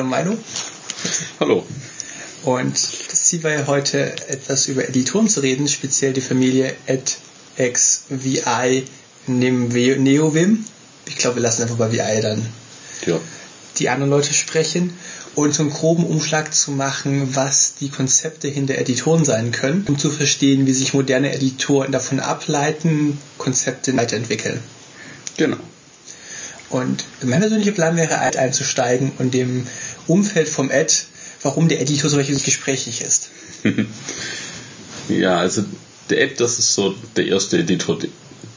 hallo Milo. Hallo. Und das Ziel war ja heute, etwas über Editoren zu reden, speziell die Familie EdXVI neben NeoVim. Ich glaube, wir lassen einfach bei VI dann Ja. die anderen Leute sprechen und so einen groben Umschlag zu machen, was die Konzepte hinter Editoren sein können, um zu verstehen, wie sich moderne Editoren davon ableiten, Konzepte weiterentwickeln. Genau. Und mein persönlicher Plan wäre, halt einzusteigen und dem Umfeld vom Ad, warum der Editor so gesprächig ist. Ja, also der Ed, das ist so der erste Editor,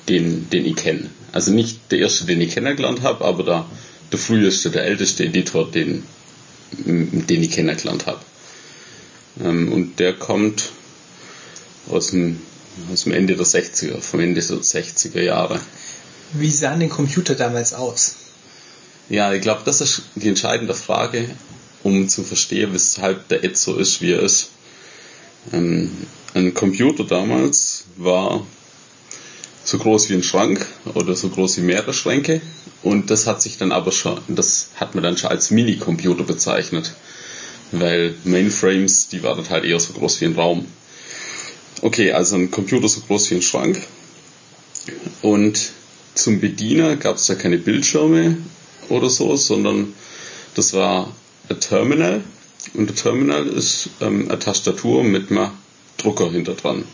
den, den ich kenne. Also nicht der erste, den ich kennengelernt habe, aber der, der früheste, der älteste Editor, den, den ich kennengelernt habe. Ähm, und der kommt aus dem, aus dem Ende der 60er, vom Ende der 60er Jahre. Wie sahen den Computer damals aus? Ja, ich glaube, das ist die entscheidende Frage, um zu verstehen, weshalb der Ed so ist, wie er ist. Ähm, ein Computer damals war so groß wie ein Schrank oder so groß wie mehrere Schränke und das hat sich dann aber schon, das hat man dann schon als Mini-Computer bezeichnet, weil Mainframes, die waren halt eher so groß wie ein Raum. Okay, also ein Computer so groß wie ein Schrank und zum Bediener gab es da keine Bildschirme oder so, sondern das war ein Terminal und der Terminal ist ähm, eine Tastatur mit einem Drucker hinter dran.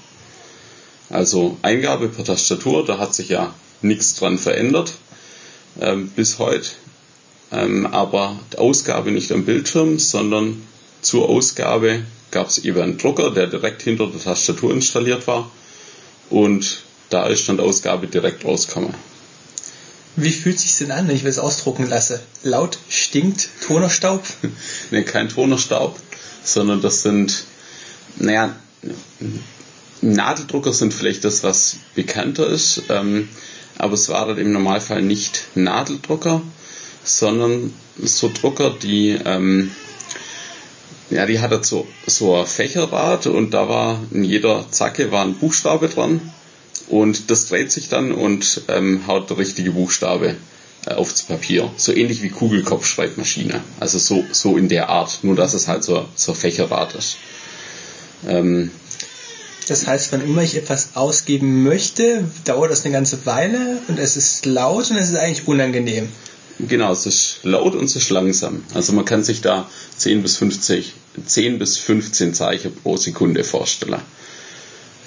Also Eingabe per Tastatur, da hat sich ja nichts dran verändert ähm, bis heute, ähm, aber die Ausgabe nicht am Bildschirm, sondern zur Ausgabe gab es eben einen Drucker, der direkt hinter der Tastatur installiert war und da ist dann die Ausgabe direkt rausgekommen. Wie fühlt sich denn an, wenn ich es ausdrucken lasse? Laut, stinkt, Tonerstaub? ne, kein Tonerstaub, sondern das sind, naja, Nadeldrucker sind vielleicht das, was bekannter ist, ähm, aber es waren im Normalfall nicht Nadeldrucker, sondern so Drucker, die, ähm, ja, die hatte so, so ein Fächerrad und da war in jeder Zacke war ein Buchstabe dran und das dreht sich dann und ähm, haut der richtige Buchstabe äh, aufs Papier. So ähnlich wie Kugelkopfschreibmaschine. Also so, so in der Art, nur dass es halt so, so Fächerrad ist. Ähm, das heißt, wann immer ich etwas ausgeben möchte, dauert das eine ganze Weile und es ist laut und es ist eigentlich unangenehm. Genau, es ist laut und es ist langsam. Also man kann sich da 10 bis 50, 10 bis 15 Zeichen pro Sekunde vorstellen.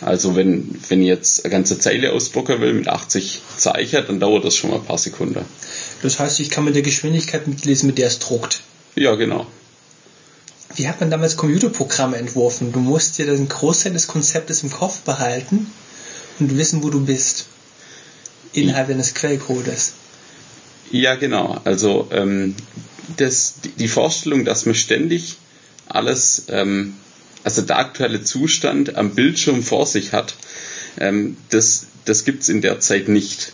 Also wenn, wenn ich jetzt eine ganze Zeile ausdrucken will mit 80 Zeichen, dann dauert das schon mal ein paar Sekunden. Das heißt, ich kann mit der Geschwindigkeit mitlesen, mit der es druckt. Ja, genau. Wie hat man damals Computerprogramme entworfen? Du musst dir den Großteil des Konzeptes im Kopf behalten und wissen, wo du bist. Innerhalb deines Quellcodes. Ja, genau. Also ähm, das, die Vorstellung, dass man ständig alles ähm, also der aktuelle Zustand am Bildschirm vor sich hat, ähm, das, das gibt es in der Zeit nicht.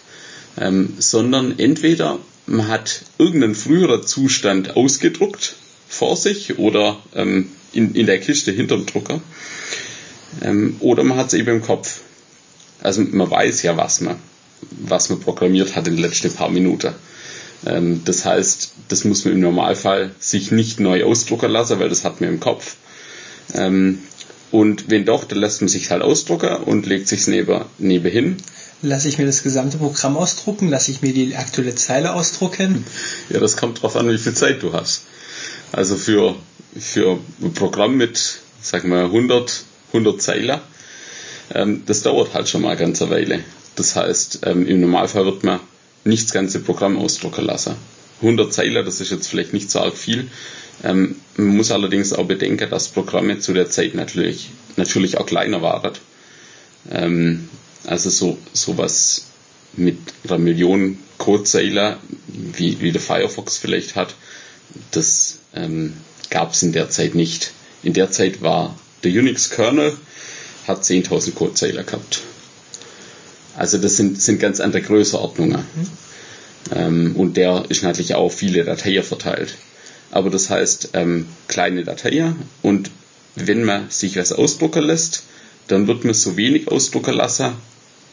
Ähm, sondern entweder man hat irgendeinen früheren Zustand ausgedruckt vor sich oder ähm, in, in der Kiste hinterm Drucker ähm, oder man hat es eben im Kopf. Also man weiß ja, was man, was man programmiert hat in den letzten paar Minuten. Ähm, das heißt, das muss man im Normalfall sich nicht neu ausdrucken lassen, weil das hat man im Kopf. Ähm, und wenn doch, dann lässt man sich halt ausdrucken und legt sich neben, nebenhin. Lasse ich mir das gesamte Programm ausdrucken? Lasse ich mir die aktuelle Zeile ausdrucken? Ja, das kommt drauf an, wie viel Zeit du hast. Also für, für ein Programm mit, sagen wir, 100, 100 Zeilen, ähm, das dauert halt schon mal eine ganze Weile. Das heißt, ähm, im Normalfall wird man nicht das ganze Programm ausdrucken lassen. 100 Zeilen, das ist jetzt vielleicht nicht so arg viel, ähm, man muss allerdings auch bedenken, dass Programme zu der Zeit natürlich, natürlich auch kleiner waren. Ähm, also so sowas mit einer Million Codezeiler, wie, wie der Firefox vielleicht hat, das ähm, gab es in der Zeit nicht. In der Zeit war der Unix-Kernel hat 10.000 Codezeiler gehabt. Also das sind, sind ganz andere Größenordnungen. Mhm. Ähm, und der ist natürlich auch viele Dateien verteilt. Aber das heißt ähm, kleine Dateien und wenn man sich was ausdrucken lässt, dann wird man so wenig ausdrucken lassen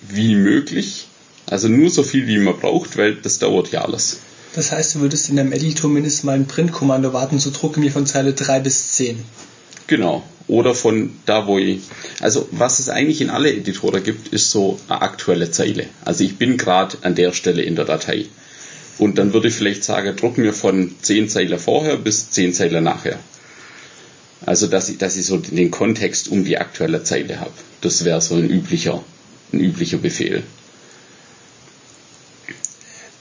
wie möglich. Also nur so viel, wie man braucht, weil das dauert ja alles. Das heißt, du würdest in deinem Editor mindestens mal ein Printkommando warten, so drucke mir von Zeile 3 bis 10. Genau. Oder von da, wo ich. Also, was es eigentlich in alle Editoren gibt, ist so eine aktuelle Zeile. Also, ich bin gerade an der Stelle in der Datei. Und dann würde ich vielleicht sagen, druck mir von 10 Zeilen vorher bis 10 Zeilen nachher. Also, dass ich, dass ich so den Kontext um die aktuelle Zeile habe. Das wäre so ein üblicher, ein üblicher Befehl.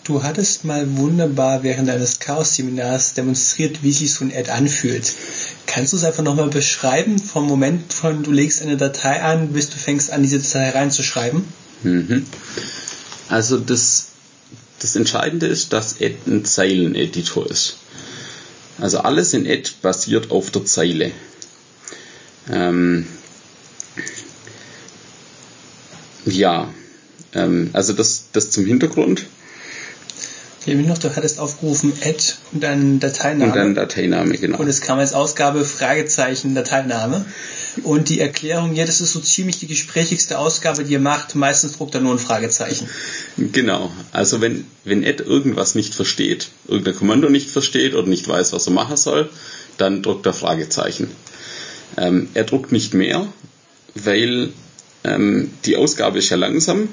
Du hattest mal wunderbar während deines Chaos-Seminars demonstriert, wie sich so ein Ad anfühlt. Kannst du es einfach nochmal beschreiben, vom Moment von du legst eine Datei an, bis du fängst an, diese Datei reinzuschreiben? Mhm. Also das, das Entscheidende ist, dass Ad ein Zeileneditor ist. Also alles in Ad basiert auf der Zeile. Ähm, ja, ähm, also das, das zum Hintergrund. Ich noch, du hattest aufgerufen Add und dann Dateiname. Und dann Dateiname, genau. Und es kam als Ausgabe Fragezeichen Dateiname. Und die Erklärung, ja, das ist so ziemlich die gesprächigste Ausgabe, die ihr macht. Meistens druckt er nur ein Fragezeichen. Genau. Also wenn, wenn Ed irgendwas nicht versteht, irgendein Kommando nicht versteht oder nicht weiß, was er machen soll, dann druckt er Fragezeichen. Ähm, er druckt nicht mehr, weil ähm, die Ausgabe ist ja langsam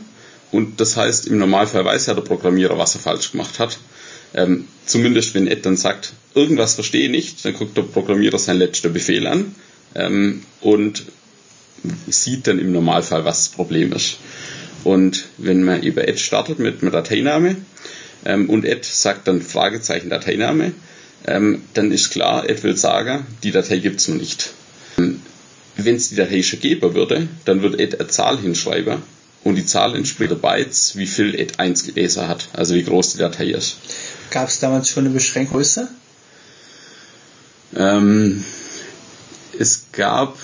und das heißt, im Normalfall weiß ja der Programmierer, was er falsch gemacht hat. Ähm, zumindest wenn Ed dann sagt, irgendwas verstehe ich nicht, dann guckt der Programmierer seinen letzten Befehl an ähm, und sieht dann im Normalfall, was das Problem ist. Und wenn man über Ed startet mit einem Dateiname ähm, und Ed sagt dann Fragezeichen Dateiname, ähm, dann ist klar, Ed will sagen, die Datei gibt es noch nicht. Ähm, wenn es die Datei schon geben würde, dann würde Ed eine Zahl hinschreiben und die Zahl entspricht der Bytes, wie viel Ed 1 gelesen hat, also wie groß die Datei ist. Gab es damals schon eine Beschränkung Größe? Ähm, es gab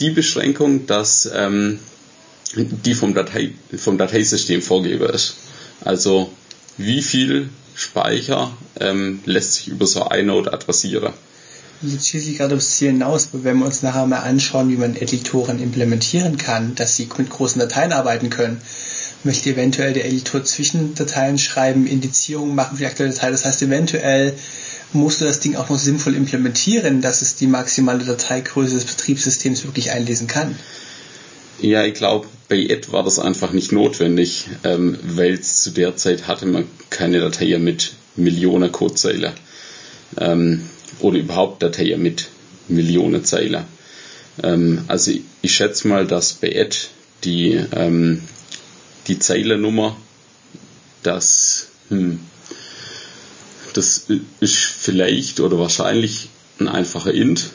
die Beschränkung, dass ähm, die vom, Datei, vom Dateisystem vorgegeben ist. Also wie viel Speicher ähm, lässt sich über so ein Node adressieren. Jetzt schieße ich gerade aufs Ziel hinaus, wenn wir uns nachher mal anschauen, wie man Editoren implementieren kann, dass sie mit großen Dateien arbeiten können, möchte eventuell der Editor Zwischendateien schreiben, Indizierungen machen für die aktuelle Datei. Das heißt, eventuell musst du das Ding auch noch sinnvoll implementieren, dass es die maximale Dateigröße des Betriebssystems wirklich einlesen kann. Ja, ich glaube, bei Ed war das einfach nicht notwendig, ähm, weil zu der Zeit hatte man keine Datei mit Millionen Codezeilen. Ähm, oder überhaupt Dateien mit Millionen Zeilen. Ähm, also ich, ich, schätze mal, dass bei Ed die, ähm, die Zeilennummer, das, hm, das ist vielleicht oder wahrscheinlich ein einfacher Int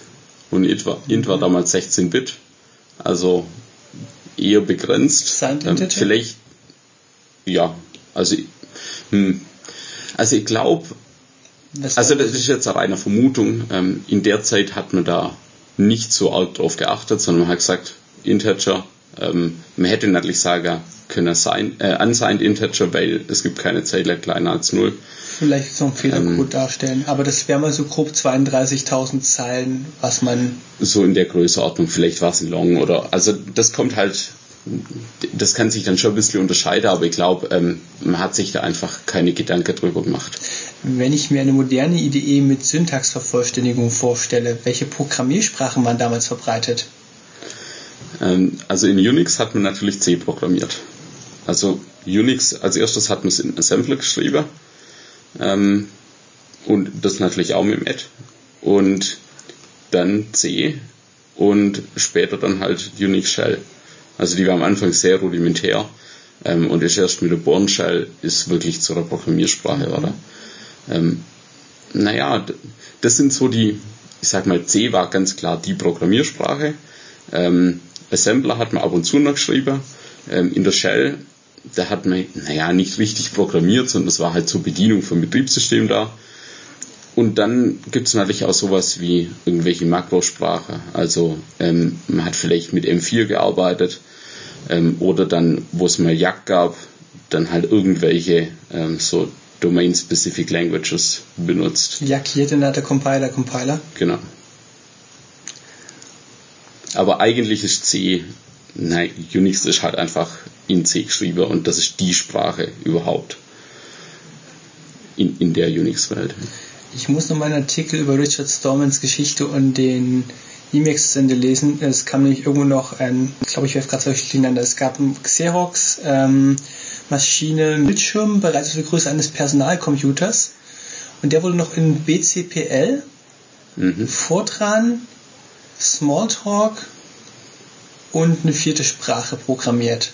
und Int war, Int war damals 16 Bit, also eher begrenzt. Ähm, vielleicht, ja, also, hm, also ich glaube, also das ist jetzt eine reine Vermutung. Ähm, in der Zeit hat man da nicht so arg drauf geachtet, sondern man hat gesagt, Integer, ähm, man hätte natürlich sagen können, sein, äh, unsigned Integer, weil es gibt keine Zeile kleiner als 0. Vielleicht so ein Fehlercode ähm, darstellen, aber das wäre mal so grob 32.000 Zeilen, was man... So in der Größenordnung, vielleicht war es ein Long oder, also das kommt halt das kann sich dann schon ein bisschen unterscheiden, aber ich glaube, ähm, man hat sich da einfach keine Gedanken drüber gemacht. Wenn ich mir eine moderne IDE mit Syntaxvervollständigung vorstelle, welche Programmiersprachen waren damals verbreitet? Ähm, also in Unix hat man natürlich C programmiert. Also Unix als erstes hat man es in Assembler geschrieben ähm, und das natürlich auch mit dem Add und dann C und später dann halt Unix Shell. Also die war am Anfang sehr rudimentär ähm, und erst mit der Born Shell ist wirklich zu einer Programmiersprache, mhm. oder? Ähm, naja, das sind so die, ich sag mal, C war ganz klar die Programmiersprache. Ähm, Assembler hat man ab und zu noch geschrieben. Ähm, in der Shell, da hat man, naja, nicht richtig programmiert, sondern es war halt zur Bedienung vom Betriebssystem da. Und dann gibt es natürlich auch sowas wie irgendwelche Makrosprache. Also ähm, man hat vielleicht mit M4 gearbeitet ähm, oder dann, wo es mal Jagd gab, dann halt irgendwelche ähm, so Domain-Specific Languages benutzt. Jackierte nach der Compiler, Compiler. Genau. Aber eigentlich ist C, nein, Unix ist halt einfach in C geschrieben und das ist die Sprache überhaupt in, in der Unix-Welt. Ich muss noch mal einen Artikel über Richard Stallmans Geschichte und den Emacs-Ende lesen. Es kam nämlich irgendwo noch ein, ich glaube, ich werfe gerade solche durcheinander. Es gab ein Xerox, ähm, Maschine, Bildschirm, bereits für Größe eines Personalcomputers. Und der wurde noch in BCPL, Mhm. Fortran, Smalltalk und eine vierte Sprache programmiert.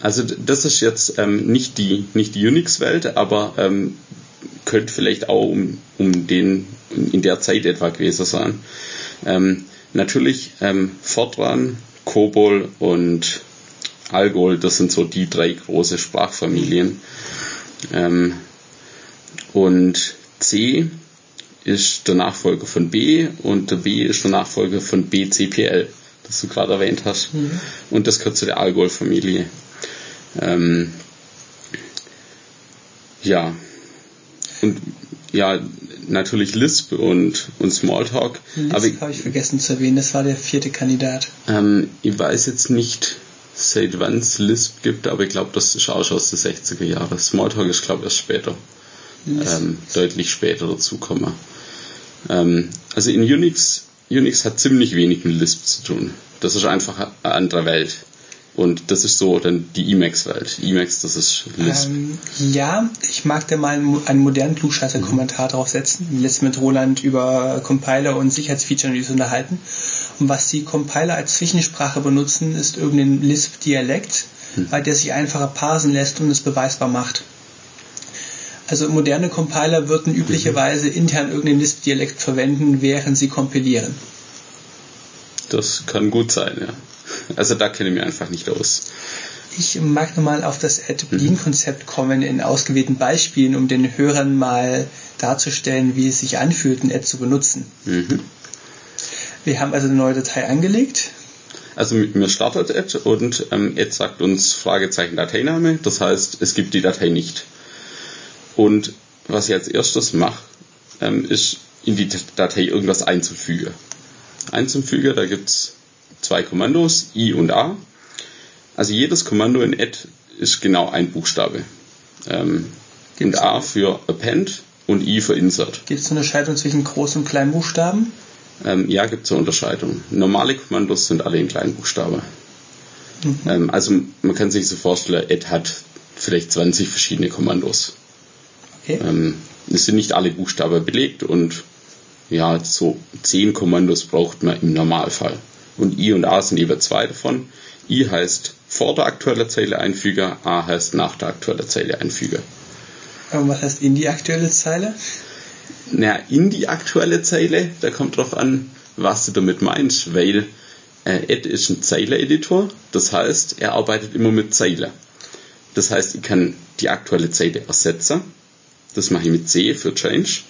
Also das ist jetzt ähm, nicht die, nicht die Unix-Welt, aber ähm, könnte vielleicht auch um, um den in der Zeit etwa gewesen sein. Ähm, natürlich ähm, Fortran, COBOL und Algol, das sind so die drei große Sprachfamilien. Ähm, und C ist der Nachfolger von B und der B ist der Nachfolger von BCPL, das du gerade erwähnt hast. Und das gehört zu der Algol-Familie. Ähm, ja. Und ja, natürlich Lisp und, und Smalltalk. Lisp habe ich vergessen zu erwähnen, das war der vierte Kandidat. ähm, ich weiß jetzt nicht, seit wann es Lisp gibt, aber ich glaube, das ist auch schon aus den 60er Jahren. Smalltalk ist, glaube ich, erst später. Ähm, deutlich später dazukommen. Ähm, also in Unix, Unix hat ziemlich wenig mit Lisp zu tun. Das ist einfach eine andere Welt. Und das ist so dann die Emacs-Welt. Emacs, das ist Lisp. Ähm, ja, ich mag da mal einen, einen modernen Klugscheißer-Kommentar draufsetzen. Letztes mit Roland über Compiler und Sicherheitsfeature-Analyse unterhalten. Und was die Compiler als Zwischensprache benutzen, ist irgendein Lisp-Dialekt, weil der sich einfacher parsen lässt und es beweisbar macht. Also moderne Compiler würden üblicherweise intern irgendeinen Lisp-Dialekt verwenden, während sie kompilieren. Das kann gut sein, ja. Also da kenne ich mich einfach nicht aus. Ich mag nochmal auf das Add-Bean-Konzept kommen in ausgewählten Beispielen, um den Hörern mal darzustellen, wie es sich anfühlt, ein Add zu benutzen. Mhm. Wir haben also eine neue Datei angelegt. Also mir startet Ed und ähm, Ed sagt uns Fragezeichen Dateiname, das heißt, es gibt die Datei nicht. Und was ich als erstes mache, ähm, ist in die Datei irgendwas einzufügen. Einzufügen, da gibt's zwei Kommandos, I und A. Also jedes Kommando in Add ist genau ein Buchstabe. Ähm, und A für Append und I für Insert. Gibt es eine Unterscheidung zwischen Groß- und Kleinbuchstaben? Ähm, ja, gibt es eine Unterscheidung. Normale Kommandos sind alle in kleinen Buchstaben. Ähm, also man kann sich so vorstellen, Ed hat vielleicht 20 verschiedene Kommandos. Okay. Ähm, es sind nicht alle Buchstaben belegt und ja, so 10 Kommandos braucht man im Normalfall. Und I und A sind jeweils zwei davon. I heißt vor der aktuellen Zeile Einfüger, A heißt nach der aktuellen Zeile Einfüger. Und was heißt in die aktuelle Zeile? Na, in die aktuelle Zeile, da kommt drauf an, was du damit meinst, weil äh, Ed ist ein Zeile-Editor, das heißt, er arbeitet immer mit Zeile. Das heißt, ich kann die aktuelle Zeile ersetzen, das mache ich mit C für Change.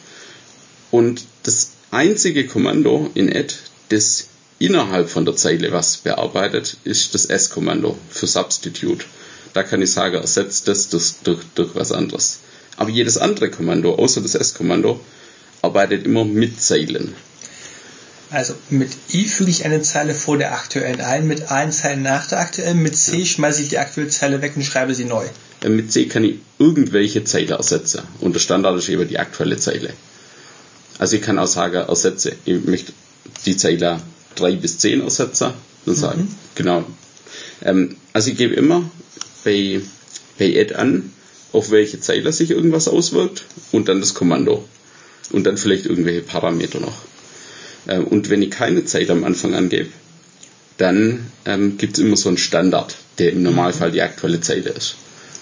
Und das einzige Kommando in Ed, das innerhalb von der Zeile was bearbeitet, ist das S-Kommando für Substitute. Da kann ich sagen, ersetzt das durch, durch, durch was anderes. Aber jedes andere Kommando, außer das S-Kommando, arbeitet immer mit Zeilen. Also mit I füge ich eine Zeile vor der aktuellen ein, mit A eine Zeile nach der aktuellen, mit C schmeiße ich die aktuelle Zeile weg und schreibe sie neu. Mit C kann ich irgendwelche Zeile ersetzen. Und der Standard ist eben die aktuelle Zeile. Also ich kann auch sagen, ersetze, ich möchte die Zeile 3 bis 10 ersetzen. Dann sage ich, genau. Ähm, also ich gebe immer bei, bei Add an, auf welche Zeile sich irgendwas auswirkt und dann das Kommando. Und dann vielleicht irgendwelche Parameter noch. Ähm, und wenn ich keine Zeile am Anfang angebe, dann ähm, gibt es immer so einen Standard, der im Normalfall die aktuelle Zeile ist.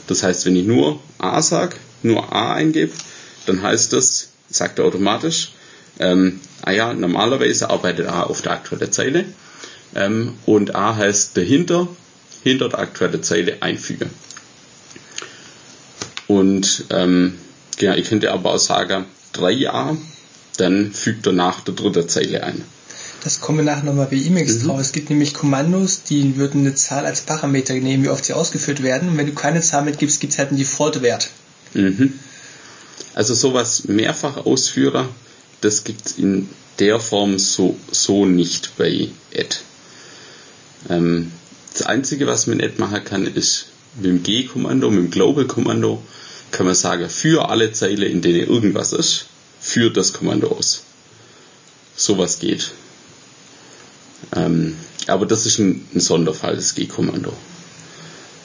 Das heißt, wenn ich nur A sage, nur A eingebe, dann heißt das, sagt er automatisch, ähm, ah ja, normalerweise arbeitet A auf der aktuellen Zeile ähm, und A heißt dahinter, hinter der aktuellen Zeile einfügen. Und ähm, genau, ich könnte aber auch sagen 3a, dann fügt er nach der dritten Zeile ein. Das kommen wir nachher nochmal bei Emacs Mhm. drauf. Es gibt nämlich Kommandos, die würden eine Zahl als Parameter nehmen, wie oft sie ausgeführt werden. Und wenn du keine Zahl mitgibst, gibt es halt einen Default-Wert. Mhm. Also sowas Mehrfachausführer, das gibt es in der Form so, so nicht bei Add. Ähm, das Einzige, was man Add machen kann, ist mit dem G-Kommando, mit dem Global-Kommando, kann man sagen, für alle Zeile, in denen irgendwas ist, führt das Kommando aus. Sowas geht. Ähm, aber das ist ein, ein Sonderfall, das G-Kommando.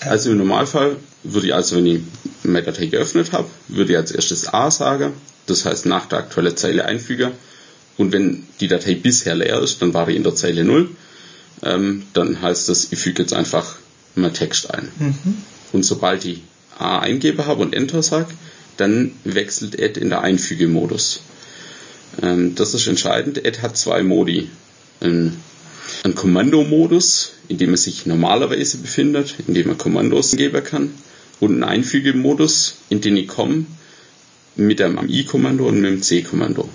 Also im Normalfall würde ich also, wenn ich meine Datei geöffnet habe, würde ich als erstes A sagen, das heißt nach der aktuellen Zeile einfügen. Und wenn die Datei bisher leer ist, dann war ich in der Zeile 0. Ähm, dann heißt das, ich füge jetzt einfach mal Text ein. Mhm. Und sobald ich A eingebe habe und Enter sage, dann wechselt Add in der Einfügemodus. Ähm, das ist entscheidend. Add hat zwei Modi. Ein, ein Kommandomodus, in dem es sich normalerweise befindet, in dem man Kommandos geben kann, und einen Einfügemodus, in den ich komme mit einem I-Kommando und mit dem C-Kommando.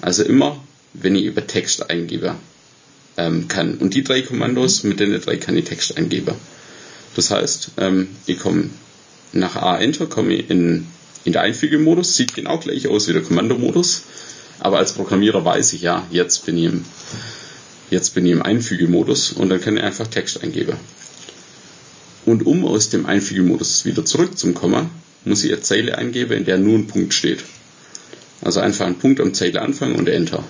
Also immer, wenn ich über Text eingebe ähm, kann. Und die drei Kommandos, mit denen drei kann ich Text eingeben. Das heißt, ähm, ich komme nach A-Enter, komme ich in, in der Einfügemodus, sieht genau gleich aus wie der Kommandomodus, aber als Programmierer weiß ich ja, jetzt bin ich im, jetzt bin ich im Einfügemodus und dann kann ich einfach Text eingeben. Und um aus dem Einfügemodus wieder zurückzukommen, muss ich eine Zeile eingeben, in der nur ein Punkt steht. Also einfach ein Punkt am Zeileanfang und Enter.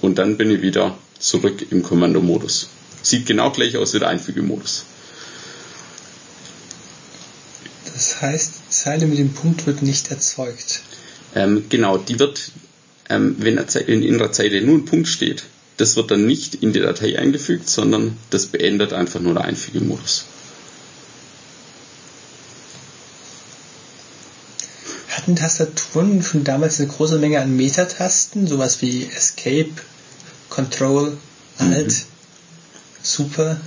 Und dann bin ich wieder zurück im Kommandomodus. Sieht genau gleich aus wie der Einfügemodus. Das heißt, die Zeile mit dem Punkt wird nicht erzeugt. Ähm, genau, die wird, ähm, wenn in der Zeile nur ein Punkt steht, das wird dann nicht in die Datei eingefügt, sondern das beendet einfach nur der Einfügemodus. Hatten Tastaturen schon damals eine große Menge an Metatasten, sowas wie Escape, Control, Alt, mhm. Super?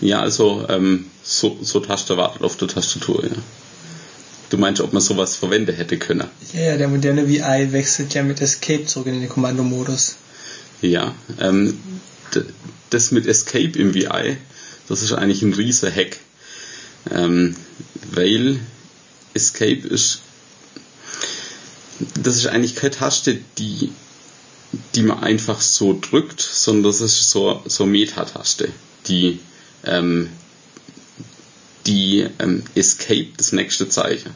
Ja, also ähm, so, so Taste wartet auf der Tastatur, ja. Du meinst, ob man sowas verwenden hätte können? Ja, ja, der moderne VI wechselt ja mit Escape zurück in den Kommandomodus. Ja, ähm, das mit Escape im VI, das ist eigentlich ein riesiger Hack. Ähm, weil Escape ist, das ist eigentlich keine Taste, die, die man einfach so drückt, sondern das ist so, so Meta-Taste, die, ähm, die ähm, Escape das nächste Zeichen.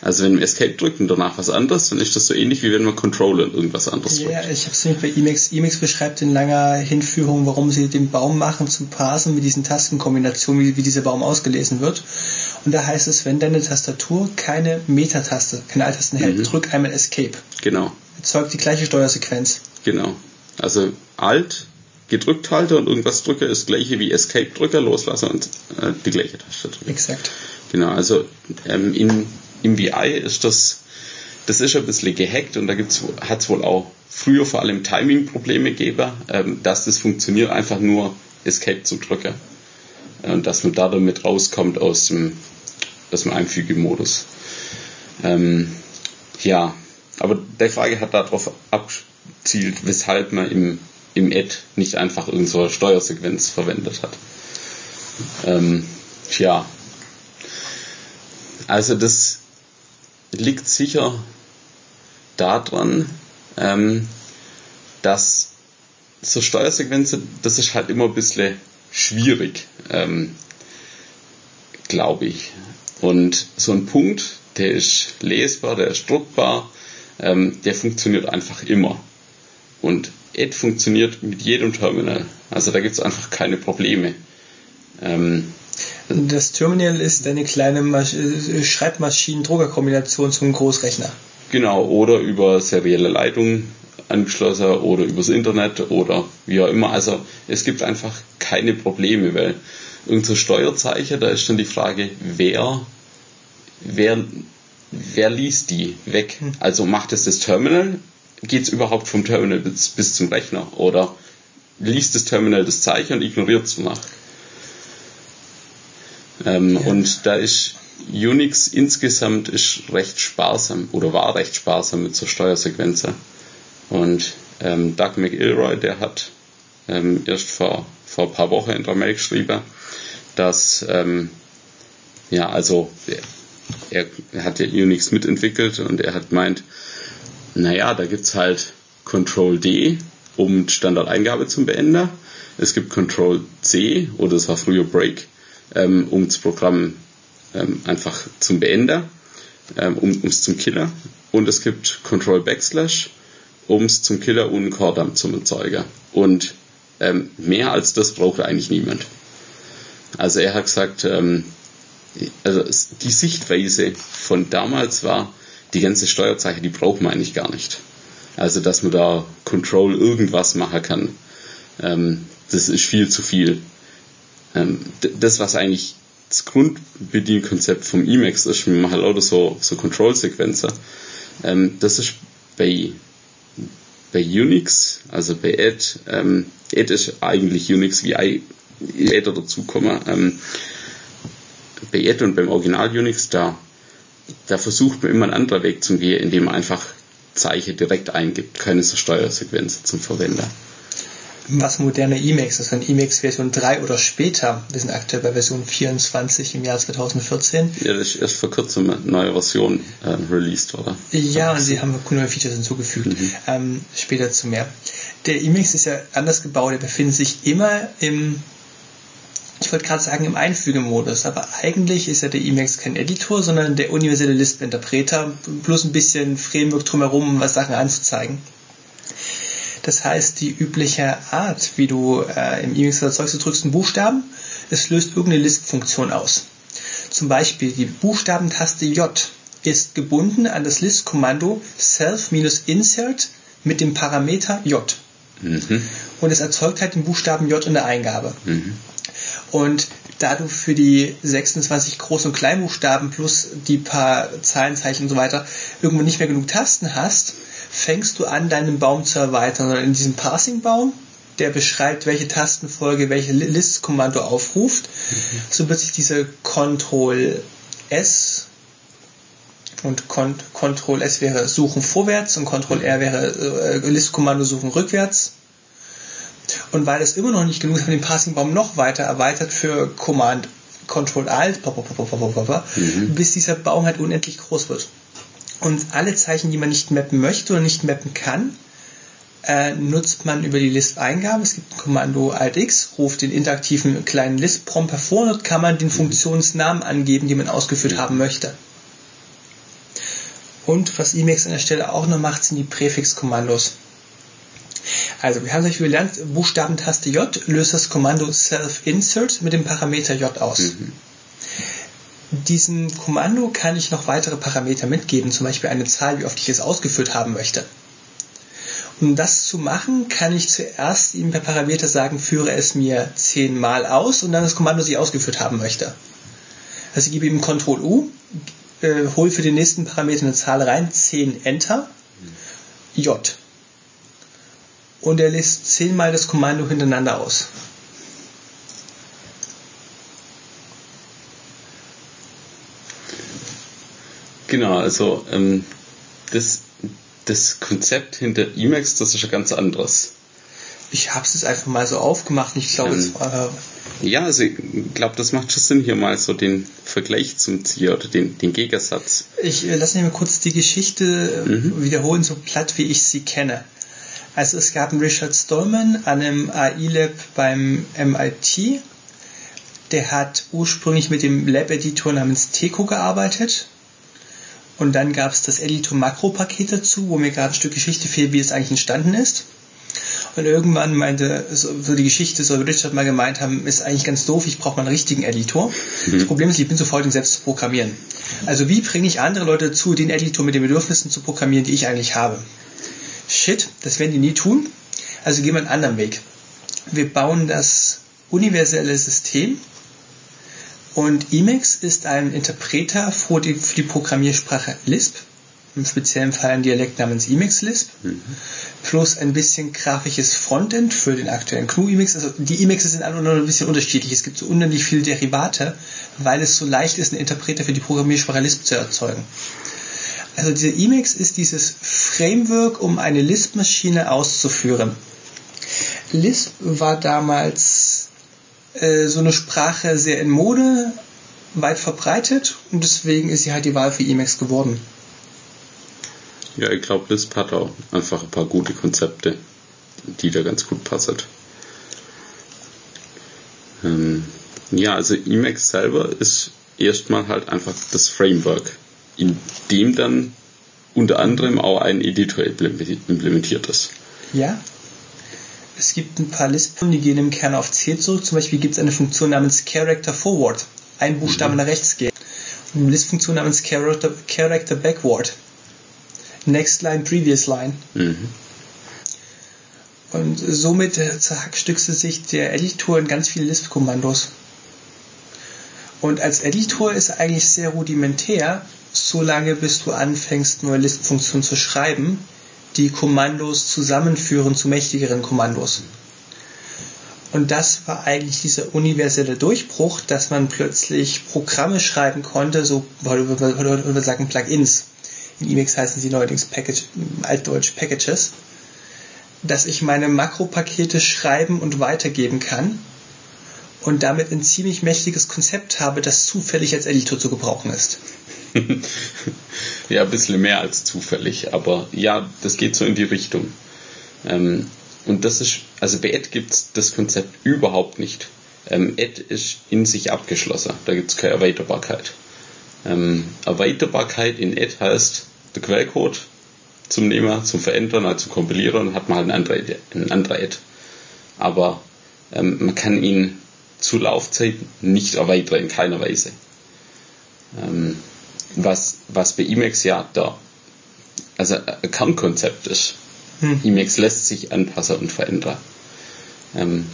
Also wenn man Escape drückt und danach was anderes, dann ist das so ähnlich wie wenn man Controller und irgendwas anderes drückt. Ja, ich habe es nämlich bei Emacs. Emacs beschreibt in langer Hinführung, warum sie den Baum machen zum Parsen mit diesen Tastenkombinationen, wie, wie dieser Baum ausgelesen wird. Und da heißt es, wenn deine Tastatur keine Metataste, keine Alt-Tasten hält, mhm. drück einmal Escape. Genau. Erzeugt die gleiche Steuersequenz. Genau. Also Alt gedrückt halte und irgendwas drücke, ist das gleiche wie Escape drücke, loslasse und äh, die gleiche Taste drücke. Exakt. Genau, also ähm, in im VI ist das, das ist ein bisschen gehackt und da hat es wohl auch früher vor allem Timing-Probleme gegeben, ähm, dass das funktioniert, einfach nur Escape zu drücken. Und dass man da damit rauskommt aus dem, aus dem Einfügemodus. Ähm, ja, aber der Frage hat darauf abzielt, weshalb man im, im Add nicht einfach irgendeine so Steuersequenz verwendet hat. Ähm, ja, also das liegt sicher daran, ähm, dass so Steuersequenzen, das ist halt immer ein bisschen schwierig, ähm, glaube ich. Und so ein Punkt, der ist lesbar, der ist druckbar, ähm, der funktioniert einfach immer. Und Add funktioniert mit jedem Terminal. Also da gibt es einfach keine Probleme. Ähm, das Terminal ist eine kleine Masch äh, Schreibmaschinen-Drucker-Kombination zum Großrechner. Genau, oder über serielle Leitungen angeschlossen oder übers Internet oder wie auch immer. Also es gibt einfach keine Probleme, weil irgendein Steuerzeichen, da ist dann die Frage, wer, wer, wer liest die weg? Hm. Also macht es das Terminal? Geht es überhaupt vom Terminal bis, bis zum Rechner? Oder liest das Terminal das Zeichen und ignoriert es danach? Ähm, ja. Und da ist Unix insgesamt ist recht sparsam oder war recht sparsam mit so Steuersequenzen. Und ähm, Doug McIlroy, der hat ähm, erst vor, vor ein paar Wochen in der Mail geschrieben, dass ähm, ja, also er, er hat ja Unix mitentwickelt und er hat meint, naja, da gibt's halt Control D, um Standardeingabe zu beenden. Es gibt Control C, oder es war früher Break, ähm, um das Programm ähm, einfach zum Beenden, ähm, um es zum Killer. Und es gibt Control Backslash, um es zum Killer und Core zum Erzeuger. Und ähm, mehr als das braucht eigentlich niemand. Also er hat gesagt, ähm, also die Sichtweise von damals war, die ganze Steuerzeichen, die braucht man eigentlich gar nicht. Also dass man da Control irgendwas machen kann, ähm, das ist viel zu viel. Ähm, das, was eigentlich das Grundbedienkonzept vom Emacs ist, wir machen lauter so, so Control-Sequenzer, ähm, das ist bei, bei Unix, also bei Add, ähm, Add ist eigentlich Unix wie I, Add dazukommen. Ähm, bei Add und beim Original Unix, da, da versucht man immer einen anderen Weg zu gehen, indem man einfach Zeichen direkt eingibt, keine so Steuersequenz zum Verwender was moderne Emacs ist, wenn Emacs Version 3 oder später, wir sind aktuell bei Version 24 im Jahr 2014. Ja, das ist erst vor kurzem eine neue Version äh, released, oder? Ja, und sie haben neue Features hinzugefügt. Mhm. Ähm, später zu mehr. Der Emacs ist ja anders gebaut, er befindet sich immer im ich wollte gerade sagen im Einfügemodus, aber eigentlich ist ja der Emacs kein Editor, sondern der universelle Lisp-Interpreter plus ein bisschen Framework drumherum, um was Sachen anzuzeigen. Das heißt, die übliche Art, wie du äh, im Emacs erzeugst, du drückst einen Buchstaben, es löst irgendeine List-Funktion aus. Zum Beispiel die Buchstabentaste J ist gebunden an das List-Kommando self-insert mit dem Parameter J. Mhm. Und es erzeugt halt den Buchstaben J in der Eingabe. Mhm. Und da du für die 26 Groß- und Kleinbuchstaben plus die paar Zahlenzeichen und so weiter irgendwo nicht mehr genug Tasten hast, fängst du an, deinen Baum zu erweitern. Und in diesem Parsing-Baum, der beschreibt, welche Tastenfolge welche List-Kommando aufruft, mhm. so wird sich diese Ctrl S und Ctrl S wäre Suchen vorwärts und Ctrl R wäre äh, List-Kommando Suchen rückwärts. Und weil es immer noch nicht genug ist, haben wir den Parsing-Baum noch weiter erweitert für Command Ctrl Alt, mhm. bis dieser Baum halt unendlich groß wird. Und alle Zeichen, die man nicht mappen möchte oder nicht mappen kann, äh, nutzt man über die Lisp-Eingabe. Es gibt ein Kommando Alt-X, ruft den interaktiven kleinen Lisp-Prompt hervor und dort kann man den Funktionsnamen angeben, den man ausgeführt haben möchte. Und was Emacs an der Stelle auch noch macht, sind die Präfix-Kommandos. Also, wir haben zum Beispiel gelernt, Buchstabentaste J löst das Kommando self-insert mit dem Parameter J aus. Mhm diesem Kommando kann ich noch weitere Parameter mitgeben, zum Beispiel eine Zahl, wie oft ich es ausgeführt haben möchte. Um das zu machen, kann ich zuerst ihm per Parameter sagen, führe es mir zehnmal aus und dann das Kommando, das ich ausgeführt haben möchte. Also ich gebe ihm Ctrl U, äh, hole für den nächsten Parameter eine Zahl rein, 10 Enter, J. Und er lässt zehnmal das Kommando hintereinander aus. Genau, also ähm, das, das Konzept hinter Emacs, das ist ja ganz anderes. Ich habe es jetzt einfach mal so aufgemacht. Ich glaube, ähm, äh, ja, also ich glaube, das macht schon Sinn, hier mal so den Vergleich zum Ziel oder den, den Gegensatz. Ich äh, lasse mir kurz die Geschichte äh, mhm. wiederholen, so platt wie ich sie kenne. Also es gab einen Richard Stallman an einem AI-Lab beim MIT. Der hat ursprünglich mit dem Lab-Editor namens Teco gearbeitet und dann gab es das Editor-Makro-Paket dazu, wo mir gerade ein Stück Geschichte fehlt, wie es eigentlich entstanden ist. Und irgendwann meinte so, die Geschichte, soll Richard mal gemeint haben, ist eigentlich ganz doof, ich brauche mal einen richtigen Editor. Mhm. Das Problem ist, ich bin zu faul, den selbst zu programmieren. Also wie bringe ich andere Leute dazu, den Editor mit den Bedürfnissen zu programmieren, die ich eigentlich habe? Shit, das werden die nie tun. Also gehen wir einen anderen Weg. Wir bauen das universelle System und Emacs ist ein Interpreter für die, für die Programmiersprache Lisp, im speziellen Fall ein Dialekt namens Emacs Lisp, mhm. plus ein bisschen grafisches Frontend für den aktuellen GNU Emacs. Also die Emacs sind alle ein bisschen unterschiedlich. Es gibt so unendlich viele Derivate, weil es so leicht ist, einen Interpreter für die Programmiersprache Lisp zu erzeugen. Also dieser Emacs ist dieses Framework, um eine Lisp-Maschine auszuführen. Lisp war damals äh, so eine Sprache sehr in Mode, weit verbreitet und deswegen ist sie halt die Wahl für Emacs geworden. Ja, ich glaube, Lisp hat auch einfach ein paar gute Konzepte, die da ganz gut passen. Ähm, ja, also Emacs selber ist erstmal halt einfach das Framework, in dem dann unter anderem auch ein Editor implementiert ist. Ja. Es gibt ein paar Lispen, die gehen im Kern auf C zurück. Zum Beispiel gibt es eine Funktion namens Character Forward. Ein Buchstabe mhm. nach rechts gehen. Und eine Listfunktion namens Character, Character Backward. Next Line, Previous Line. Mhm. Und somit zerhackstückte sich der Editor in ganz viele Lisp-Kommandos. Und als Editor ist er eigentlich sehr rudimentär, solange bis du anfängst, neue Lisp-Funktionen zu schreiben, die Kommandos zusammenführen zu mächtigeren Kommandos. Und das war eigentlich dieser universelle Durchbruch, dass man plötzlich Programme schreiben konnte, so heute würde wir sagen Plugins. In Emacs heißen sie neuerdings Package, altdeutsch Packages, dass ich meine Makropakete schreiben und weitergeben kann und damit ein ziemlich mächtiges Konzept habe, das zufällig als Editor zu gebrauchen ist. ja, ein bisschen mehr als zufällig, aber ja, das geht so in die Richtung. Ähm, und das ist, also bei Ed gibt es das Konzept überhaupt nicht. Ähm, Ed ist in sich abgeschlossen, da gibt es keine Erweiterbarkeit. Ähm, Erweiterbarkeit in Ed heißt, der Quellcode zum Nehmen, zum Verändern, also zum Kompilieren, hat man halt ein anderer, ein anderer Ed. Aber ähm, man kann ihn zur Laufzeit nicht erweitern, in keiner Weise. Ähm, was, was bei Emacs ja da, also ein Kernkonzept ist. Hm. Emacs lässt sich anpassen und verändern. Ähm,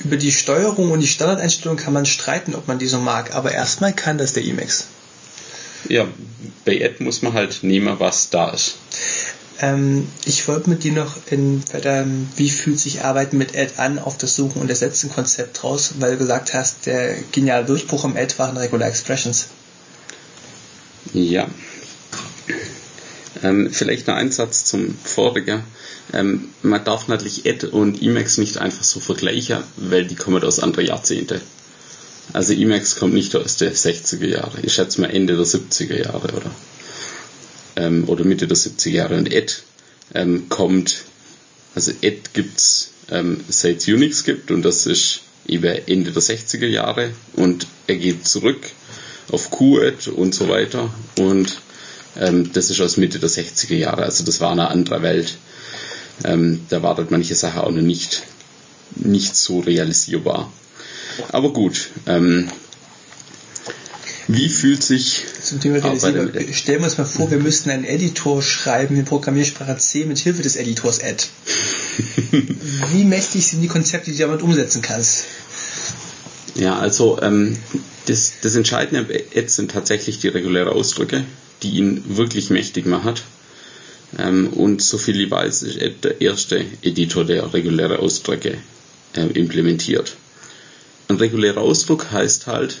Über die Steuerung und die Standardeinstellung kann man streiten, ob man die so mag, aber erstmal kann das der Emacs. Ja, bei Ad muss man halt nehmen, was da ist. Ähm, ich wollte mit dir noch in weiter, wie fühlt sich Arbeiten mit Ad an, auf das Suchen und Ersetzen Konzept raus, weil du gesagt hast, der geniale Durchbruch im Ad waren Regular Expressions. Ja. Ähm, vielleicht noch ein Satz zum vorigen. Ähm, man darf natürlich Ad und Emacs nicht einfach so vergleichen, weil die kommen aus anderen Jahrzehnten. Also Emacs kommt nicht aus den 60er Jahren. Ich schätze mal Ende der 70er Jahre oder, ähm, oder Mitte der 70er Jahre. Und Ed ähm, kommt, also Ed gibt's ähm, seit Unix gibt und das ist eben Ende der 60er Jahre und er geht zurück auf QED und so weiter und ähm, das ist aus Mitte der 60er Jahre, also das war eine andere Welt. Ähm, da war dort manche Sachen auch noch nicht, nicht so realisierbar. Aber gut, ähm, wie fühlt sich zum Thema Realisierung? Stellen wir uns mal vor, wir müssten einen Editor schreiben in Programmiersprache C mit Hilfe des Editors Add. wie mächtig sind die Konzepte, die du damit umsetzen kannst? Ja, also ähm, das, das Entscheidende bei Add sind tatsächlich die regulären Ausdrücke, die ihn wirklich mächtig machen. Ähm, und so viel ich weiß, ist Add der erste Editor, der reguläre Ausdrücke äh, implementiert. Ein regulärer Ausdruck heißt halt,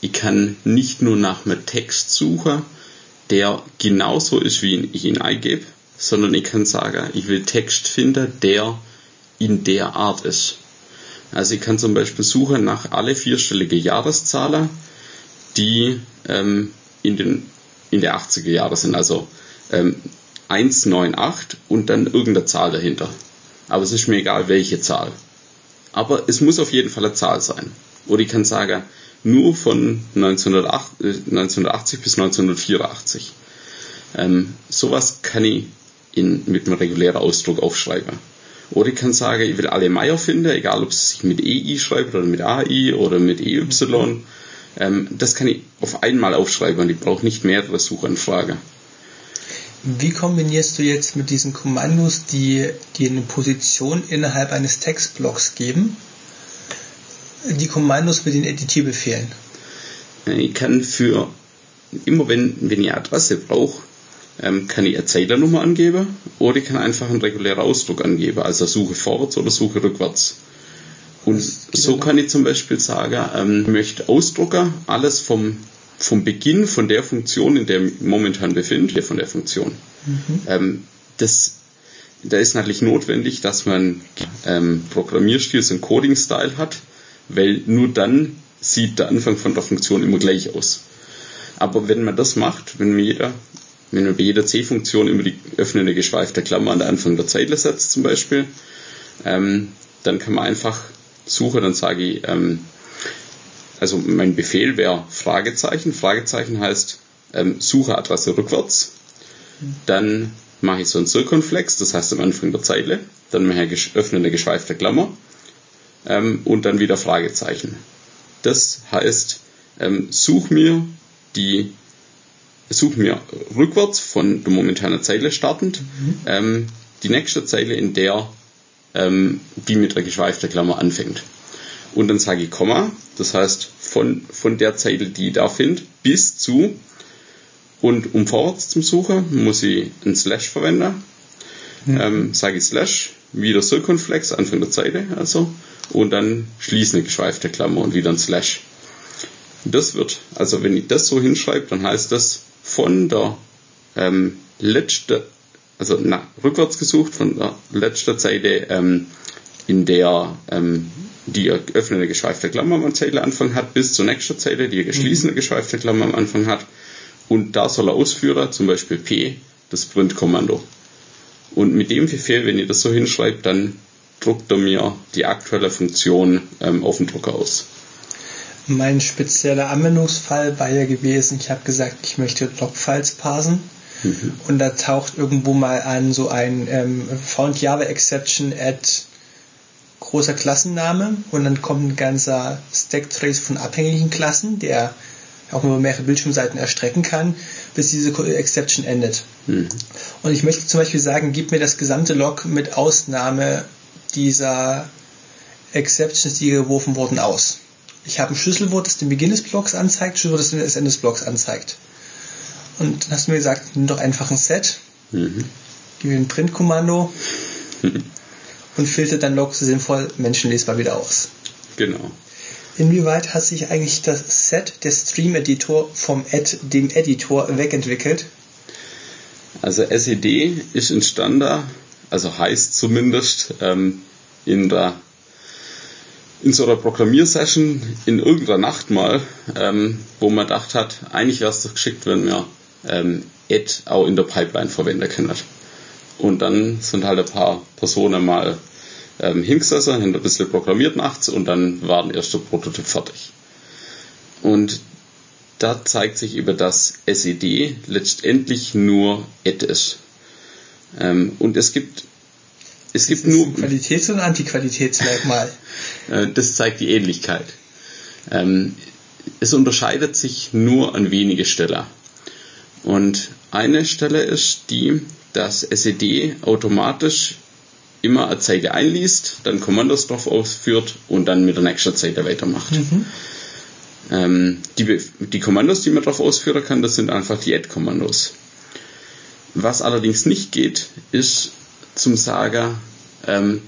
ich kann nicht nur nach einem Text suchen, der genauso ist, wie ich ihn eingebe, sondern ich kann sagen, ich will Text finden, der in der Art ist. Also ich kann zum Beispiel suchen nach alle vierstellige Jahreszahlen, die ähm, in, den, in der 80er Jahre sind. Also ähm, 198 und dann irgendeine Zahl dahinter. Aber es ist mir egal, welche Zahl aber es muss auf jeden Fall eine Zahl sein. Oder ich kann sagen, nur von 1980 bis 1984. Ähm, sowas kann ich in, mit einem regulären Ausdruck aufschreiben. Oder ich kann sagen, ich will alle Meier finden, egal ob es sich mit EI schreibt oder mit AI oder mit EY. Ähm, das kann ich auf einmal aufschreiben und ich brauche nicht mehrere Suchanfragen. Wie kombinierst du jetzt mit diesen Kommandos, die dir eine Position innerhalb eines Textblocks geben, die Kommandos mit den Editierbefehlen? Ich kann für immer wenn, wenn ich Adresse brauche, ähm, kann ich Erzählernummer angeben oder ich kann einfach einen regulären Ausdruck angeben, also Suche vorwärts oder Suche rückwärts. Und so kann ich zum Beispiel sagen, ähm, ich möchte Ausdrucker alles vom vom Beginn von der Funktion, in der ich momentan befinde, von der Funktion. Mhm. Ähm, das, da ist natürlich notwendig, dass man ähm, Programmierstil, so einen Coding-Style hat, weil nur dann sieht der Anfang von der Funktion immer gleich aus. Aber wenn man das macht, wenn man, jeder, wenn man bei jeder C-Funktion immer die öffnende geschweifte Klammer an der Anfang der Zeile setzt zum Beispiel, ähm, dann kann man einfach suchen, dann sage ich, ähm, also mein Befehl wäre Fragezeichen. Fragezeichen heißt ähm, Suche Adresse rückwärts. Dann mache ich so ein Circumflex, das heißt am Anfang der Zeile. Dann mache ich öffne eine geschweifte Klammer ähm, und dann wieder Fragezeichen. Das heißt, ähm, such mir die such mir rückwärts von der momentanen Zeile startend mhm. ähm, die nächste Zeile, in der ähm, die mit der geschweiften Klammer anfängt. Und dann sage ich Komma, das heißt von, von der Zeile, die ich da finde, bis zu und um vorwärts zum Suchen muss ich ein Slash verwenden. Mhm. Ähm, sage ich Slash, wieder Circumflex, Anfang der Zeile also, und dann schließe eine geschweifte Klammer und wieder ein Slash. Das wird, also wenn ich das so hinschreibe, dann heißt das von der ähm, letzte, also na, rückwärts gesucht, von der letzten Zeile, ähm, in der ähm, die öffnende geschweifte Klammer am Zeilenanfang hat, bis zur nächsten Zeile, die geschlossene mhm. geschweifte Klammer am Anfang hat. Und da soll er ausführen, zum Beispiel P, das Print-Kommando. Und mit dem Befehl, wenn ihr das so hinschreibt, dann druckt er mir die aktuelle Funktion ähm, auf dem Drucker aus. Mein spezieller Anwendungsfall war ja gewesen, ich habe gesagt, ich möchte Logfiles parsen. Mhm. Und da taucht irgendwo mal an so ein ähm, Found Java Exception at großer Klassenname und dann kommt ein ganzer Stack-Trace von abhängigen Klassen, der auch über mehrere Bildschirmseiten erstrecken kann, bis diese Exception endet. Mhm. Und ich möchte zum Beispiel sagen, gib mir das gesamte Log mit Ausnahme dieser Exceptions, die geworfen wurden, aus. Ich habe ein Schlüsselwort, das den Beginn des Blocks anzeigt, ein Schlüsselwort, das den Ende des Blocks anzeigt. Und dann hast du mir gesagt, nimm doch einfach ein Set, mhm. gib mir ein Print-Kommando mhm. und filter dann Logs sinnvoll menschenlesbar wieder aus. Genau. Inwieweit hat sich eigentlich das Set der Stream-Editor vom Ed, dem Editor wegentwickelt? Also SED ist entstanden, also heißt zumindest ähm, in der in so einer Programmiersession in irgendeiner Nacht mal, ähm, wo man gedacht hat, eigentlich wäre es doch geschickt, wenn wir ähm, Ed auch in der Pipeline verwenden können. Und dann sind halt ein paar Personen mal ähm, hingesessen, haben ein bisschen programmiert nachts und dann war der erste Prototyp fertig. Und da zeigt sich über das SED letztendlich nur Ed ist. Ähm, und es gibt es gibt nur Qualitäts- und Antiqualitätsmerkmal. Äh, das zeigt die Ähnlichkeit. Ähm, es unterscheidet sich nur an wenige Stellen. Und eine Stelle ist die, dass SED automatisch immer eine Zeile einliest, dann Kommandos drauf ausführt und dann mit der nächsten Zeile weitermacht. Mhm. Ähm, die, die Kommandos, die man drauf ausführen kann, das sind einfach die Add-Kommandos. Was allerdings nicht geht, ist zum Sager ähm,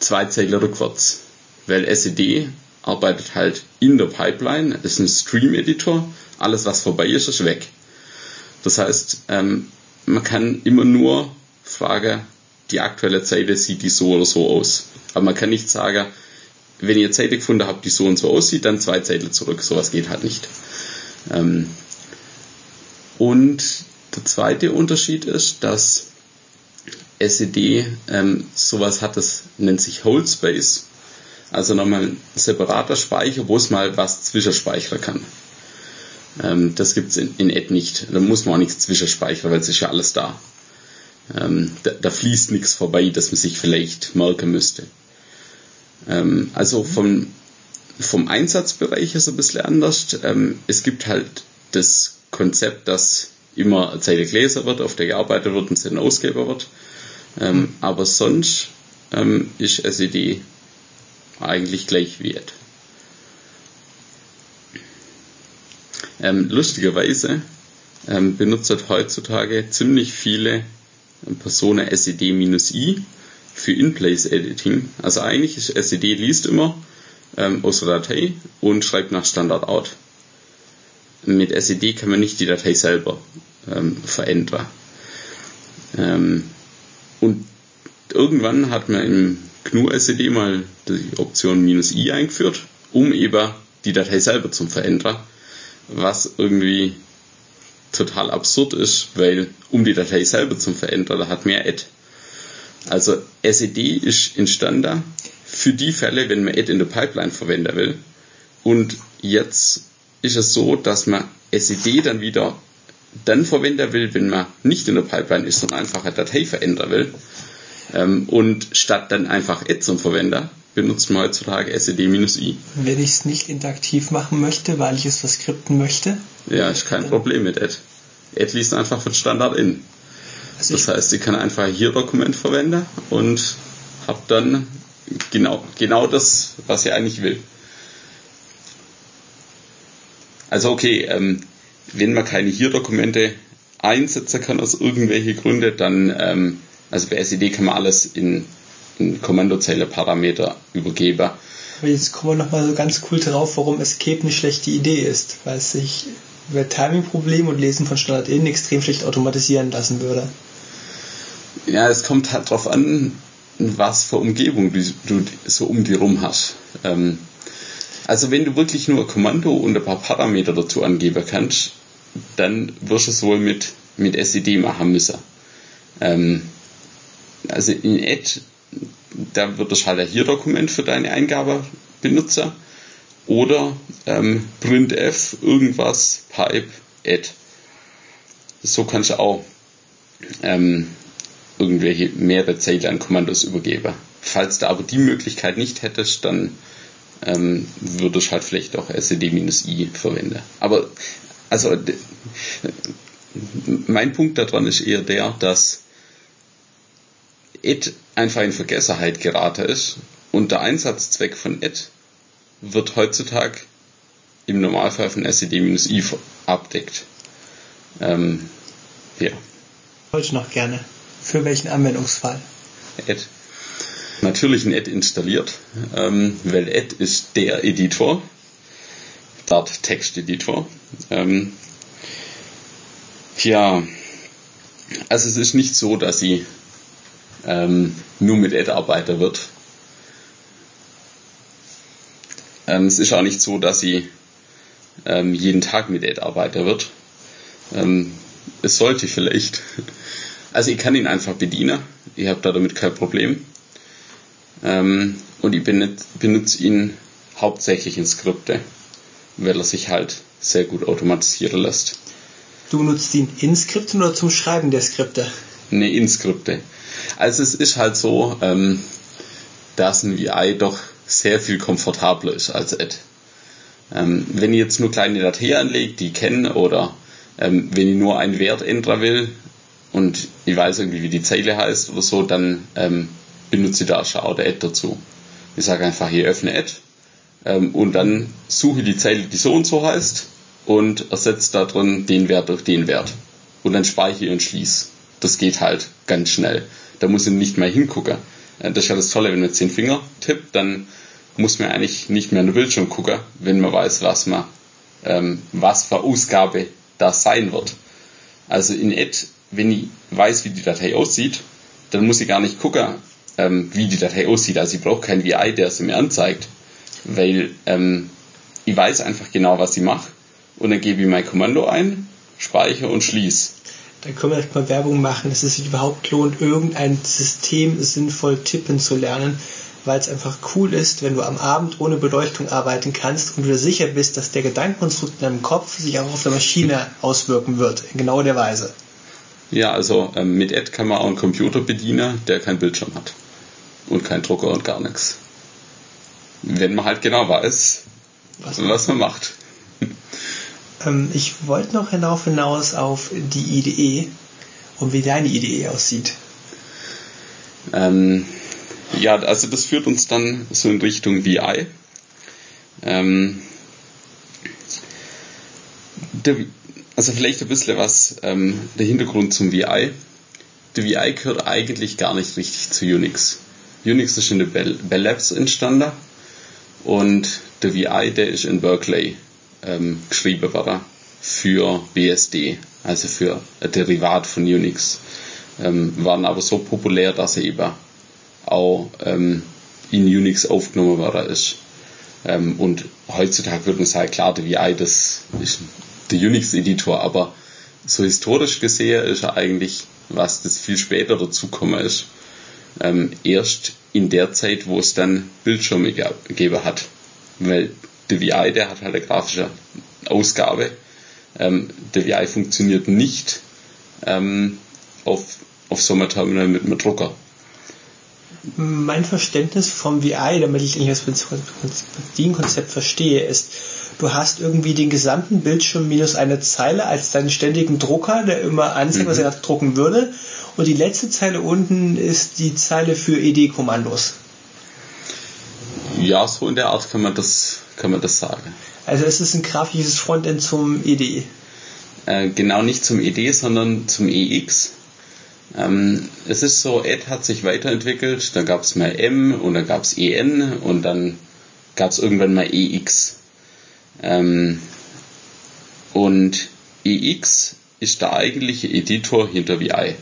zwei Zeilen rückwärts, weil SED arbeitet halt in der Pipeline, ist ein Stream-Editor, alles was vorbei ist, ist weg. Das heißt, ähm, man kann immer nur fragen, die aktuelle Zeile sieht die so oder so aus. Aber man kann nicht sagen, wenn ihr Zeile gefunden habt, die so und so aussieht, dann zwei Zeile zurück. Sowas geht halt nicht. Ähm, und der zweite Unterschied ist, dass SED ähm, sowas hat, das nennt sich Whole Space. Also nochmal ein separater Speicher, wo es mal was zwischenspeichern kann. Ähm, das gibt es in, in Ed nicht. Da muss man auch nichts zwischenspeichern, weil es ist ja alles da. Ähm, da, da, fließt nichts vorbei, das man sich vielleicht merken müsste. Ähm, also vom, vom Einsatzbereich ist es ein bisschen anders. Ähm, es gibt halt das Konzept, dass immer eine Zeile gelesen wird, auf der gearbeitet wird und Zettel ausgeber wird. Ähm, mhm. Aber sonst ähm, ist SED eigentlich gleich Ed. Ähm, lustigerweise ähm, benutzt heutzutage ziemlich viele Persona SED-I für In-Place-Editing. Also eigentlich ist SED liest immer ähm, aus der Datei und schreibt nach Standard out. Mit SED kann man nicht die Datei selber ähm, verändern. Ähm, und irgendwann hat man im GNU SED mal die Option "-i" eingeführt, um eben die Datei selber zum Verändern, was irgendwie total absurd ist, weil um die Datei selber zum Verändern, da hat mehr Add. Also SED ist entstanden für die Fälle, wenn man Add in der Pipeline verwenden will. Und jetzt ist es so, dass man SED dann wieder dann verwenden will, wenn man nicht in der Pipeline ist, sondern einfach eine Datei verändern will. Ähm, und statt dann einfach Add zum Verwender, benutzt man heutzutage SED-I. Wenn ich es nicht interaktiv machen möchte, weil ich es verskripten möchte? Ja, ist kein Problem mit Add. Add liest einfach von Standard in. Also das heißt, ich kann einfach hier Dokument verwenden und habe dann genau, genau das, was ich eigentlich will. Also okay, ähm, wenn man keine hier-Dokumente einsetzen kann aus irgendwelchen Gründen, dann, ähm, also bei SED kann man alles in, in Kommandozeile-Parameter übergeben. Aber jetzt kommen wir nochmal so ganz cool drauf, warum Escape eine schlechte Idee ist, weil es sich über Timing-Problem und Lesen von Standard in extrem schlecht automatisieren lassen würde. Ja, es kommt halt drauf an, was für Umgebung du, du so um die rum hast. Ähm, also wenn du wirklich nur ein Kommando und ein paar Parameter dazu angeben kannst, dann wirst du es wohl mit, mit SED machen müssen. Ähm, also in Add, da wird das halt ein Hier-Dokument für deine Eingabe benutzen oder ähm, printf irgendwas pipe add. So kannst du auch ähm, irgendwelche mehrere Zeilen an Kommandos übergeben. Falls du aber die Möglichkeit nicht hättest, dann ähm, würde ich halt vielleicht auch sed-i verwenden. Aber also mein Punkt daran ist eher der, dass Ed einfach in Vergessenheit geraten ist und der Einsatzzweck von Ed wird heutzutage im Normalfall von sed-i abdeckt. Ähm, ja. Heute noch gerne. Für welchen Anwendungsfall? Ed. Natürlich ein Ed installiert, ähm, weil Ed ist der Editor, Dart Texteditor. Ähm, ja, also es ist nicht so, dass sie ähm, nur mit Ed arbeiten wird. Ähm, es ist auch nicht so, dass sie ähm, jeden Tag mit Ed arbeiten wird. Ähm, es sollte vielleicht. Also ich kann ihn einfach bedienen. Ich habe da damit kein Problem. Ähm, und ich benutze ihn hauptsächlich in Skripte, weil er sich halt sehr gut automatisieren lässt. Du nutzt ihn in Skripten oder zum Schreiben der Skripte? Ne, in Skripte. Also es ist halt so, ähm, dass ein VI doch sehr viel komfortabler ist als Ad. Ähm, wenn ich jetzt nur kleine Dateien anlege, die ich kenne, oder ähm, wenn ich nur einen Wert ändern will und ich weiß irgendwie, wie die Zeile heißt oder so, dann ähm, benutze ich da schon auch der Ad dazu. Ich sage einfach hier öffne Ad ähm, und dann suche die Zeile, die so und so heißt und ersetze da drin den Wert durch den Wert. Und dann speichere und schließe. Das geht halt ganz schnell. Da muss ich nicht mehr hingucken. Äh, das ist ja das Tolle, wenn man den Finger tippt, dann muss man eigentlich nicht mehr in den Bildschirm gucken, wenn man weiß, was man, ähm, was für Ausgabe das sein wird. Also in Ad, wenn ich weiß, wie die Datei aussieht, dann muss ich gar nicht gucken, ähm, wie die Datei aussieht. Also ich brauche kein VI, der es mir anzeigt, weil ähm, ich weiß einfach genau, was ich mache und dann gebe ich mein Kommando ein, speichere und schließe. Dann können wir direkt mal Werbung machen, dass es sich überhaupt lohnt, irgendein System sinnvoll tippen zu lernen, weil es einfach cool ist, wenn du am Abend ohne Beleuchtung arbeiten kannst und du dir sicher bist, dass der Gedankenkonstrukt in deinem Kopf sich auch auf der Maschine auswirken wird, in genau der Weise. Ja, also ähm, mit Ad kann man auch einen Computer bedienen, der keinen Bildschirm hat. Und keinen Drucker und gar nichts. Wenn man halt genau weiß, was man, was man macht. Ähm, ich wollte noch hinauf hinaus auf die IDE und wie deine IDE aussieht. Ähm, ja, also das führt uns dann so in Richtung VI. Ähm, der, also vielleicht ein bisschen was, ähm, der Hintergrund zum VI. Der VI gehört eigentlich gar nicht richtig zu Unix. Unix ist in der Bell, Bell Labs entstanden und der VI, der ist in Berkeley ähm, geschrieben worden für BSD, also für ein Derivat von Unix. Ähm, waren aber so populär, dass er eben auch ähm, in Unix aufgenommen worden ist. Ähm, und heutzutage würde man sagen, klar, der VI, das ist der Unix-Editor, aber so historisch gesehen ist er eigentlich, was das viel später dazugekommen ist, ähm, erst in der Zeit, wo es dann Bildschirme gegeben hat. Weil der VI, der hat halt eine grafische Ausgabe. Ähm, der VI funktioniert nicht ähm, auf, auf so einem Terminal mit einem Drucker. Mein Verständnis vom VI, damit ich das Bedienkonzept verstehe, ist, du hast irgendwie den gesamten Bildschirm minus eine Zeile als deinen ständigen Drucker, der immer anzeigt, mhm. was er gerade drucken würde. Und die letzte Zeile unten ist die Zeile für ED-Kommandos. Ja, so in der Art kann man das, kann man das sagen. Also es ist ein grafisches Frontend zum ED. Äh, genau nicht zum ED, sondern zum EX. Ähm, es ist so, Ed hat sich weiterentwickelt, dann gab es mal M und dann gab es EN und dann gab es irgendwann mal EX. Ähm, und EX ist der eigentliche Editor hinter VI.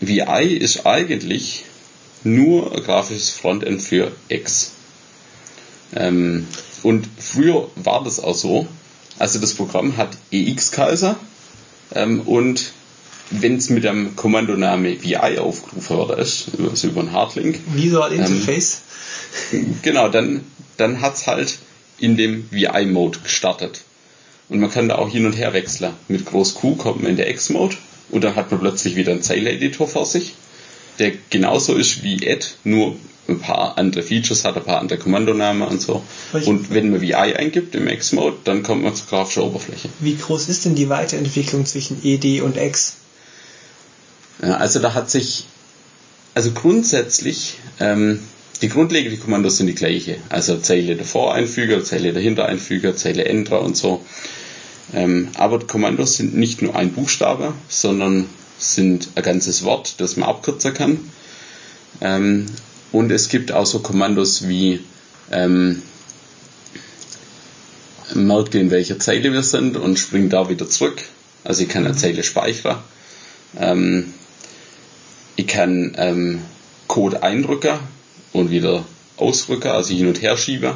VI ist eigentlich nur ein grafisches Frontend für X. Ähm, und früher war das auch so. Also das Programm hat EX-Kaiser ähm, und wenn es mit dem Kommandoname VI aufgerufen wird, ist, also über einen Hardlink. Visual ähm, Interface. Ähm, genau, dann, dann hat es halt in dem VI-Mode gestartet. Und man kann da auch hin und her wechseln. Mit Groß Q kommt man in der X-Mode und dann hat man plötzlich wieder einen Zeile-Editor vor sich, der genauso ist wie Add, nur ein paar andere Features hat, ein paar andere Kommandonamen und so. Und wenn man VI eingibt im X-Mode, dann kommt man zur grafischen Oberfläche. Wie groß ist denn die Weiterentwicklung zwischen ED und X? Ja, also da hat sich, also grundsätzlich, ähm, die grundlegenden Kommandos sind die gleiche. Also Zeile davor Einfüger, Zeile dahinter Einfüger, Zeile Enter und so. Ähm, aber Kommandos sind nicht nur ein Buchstabe, sondern sind ein ganzes Wort, das man abkürzen kann. Ähm, und es gibt auch so Kommandos wie ähm, merke, in welcher Zeile wir sind und spring da wieder zurück. Also ich kann eine Zeile speichern. Ähm, ich kann ähm, Code eindrücken und wieder ausrücken, also hin und her schieben.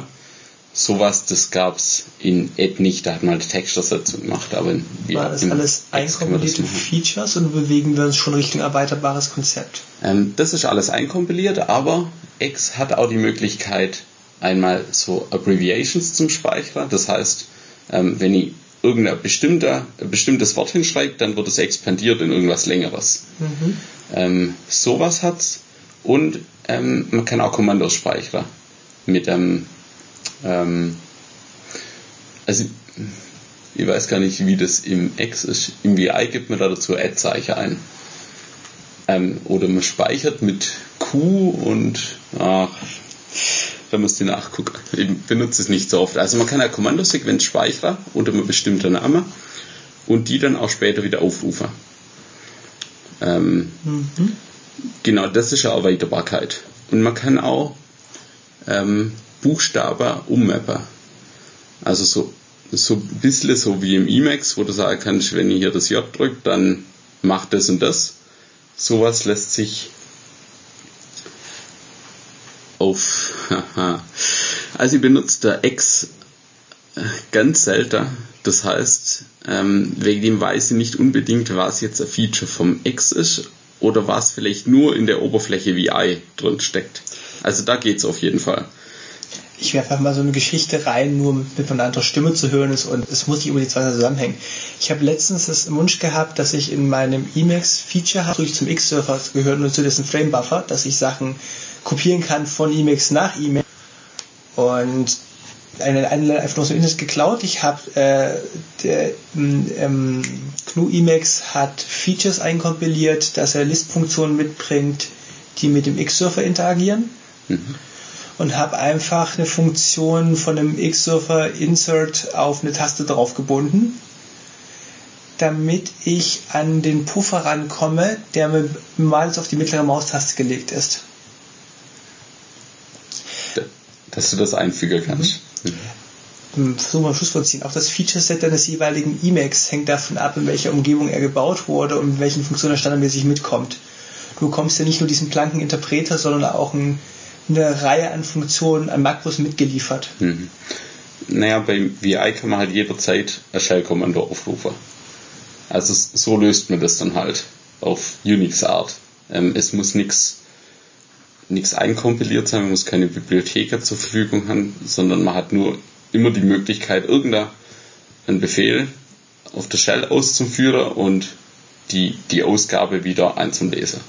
Sowas, das gab's in Ed nicht, da hat man halt Textersetzung gemacht, aber War das alles einkompilierte Features und bewegen wir uns schon Richtung erweiterbares Konzept? Ähm, das ist alles einkompiliert, aber X hat auch die Möglichkeit, einmal so Abbreviations zum Speichern. Das heißt, ähm, wenn ich irgendein bestimmter, bestimmtes Wort hinschreibe, dann wird es expandiert in irgendwas längeres. Mhm. Ähm, sowas hat's. Und ähm, man kann auch Kommandos speichern. Mit einem, ähm, also ich weiß gar nicht, wie das im X ist. Im VI gibt man da dazu Add-Zeichen ein. Ähm, oder man speichert mit Q und ach, da müsst ihr nachgucken. Ich benutze es nicht so oft. Also man kann eine Kommandosequenz speichern unter einem bestimmten Namen und die dann auch später wieder aufrufen. Ähm, mhm. Genau, das ist eine Erweiterbarkeit. Und man kann auch ähm, Buchstaben ummappen. Also so, so ein bisschen so wie im Emacs, wo du sagen kannst, wenn ich hier das J drückt, dann macht das und das. Sowas lässt sich auf. also ich benutze der X äh, ganz selten. Das heißt, ähm, wegen dem weiß ich nicht unbedingt, was jetzt ein Feature vom X ist oder was vielleicht nur in der Oberfläche VI drin steckt. Also da geht's auf jeden Fall. Ich werfe einfach mal so eine Geschichte rein, nur mit einer anderen Stimme zu hören ist und es muss nicht über die zwei zusammenhängen. Ich habe letztens das Wunsch gehabt, dass ich in meinem Emacs-Feature habe, durch zum X-Surfer gehört und zu dessen Frame-Buffer, dass ich Sachen kopieren kann von Emacs nach Emacs. Und eine, eine einfach nur so Internet geklaut. Ich habe äh, der ähm, GNU Emacs hat Features einkompiliert, dass er List-Funktionen mitbringt, die mit dem X-Surfer interagieren. Mhm. Und habe einfach eine Funktion von einem X-Surfer Insert auf eine Taste drauf gebunden, damit ich an den Puffer rankomme, der mir mal auf die mittlere Maustaste gelegt ist. Dass du das einfügen kannst. Mhm. Mhm. Versuchen wir Schluss vorziehen. Auch das Feature-Set deines jeweiligen Emacs hängt davon ab, in welcher Umgebung er gebaut wurde und in welchen Funktionen er standardmäßig mitkommt. Du bekommst ja nicht nur diesen blanken Interpreter, sondern auch einen eine Reihe an Funktionen, an Makros mitgeliefert. Mhm. Naja, bei VI kann man halt jederzeit ein Shell-Kommando aufrufen. Also so löst man das dann halt auf Unix-Art. Ähm, es muss nichts nichts einkompiliert sein, man muss keine Bibliothek zur Verfügung haben, sondern man hat nur immer die Möglichkeit, irgendeinen Befehl auf der Shell auszuführen und die, die Ausgabe wieder einzulesen.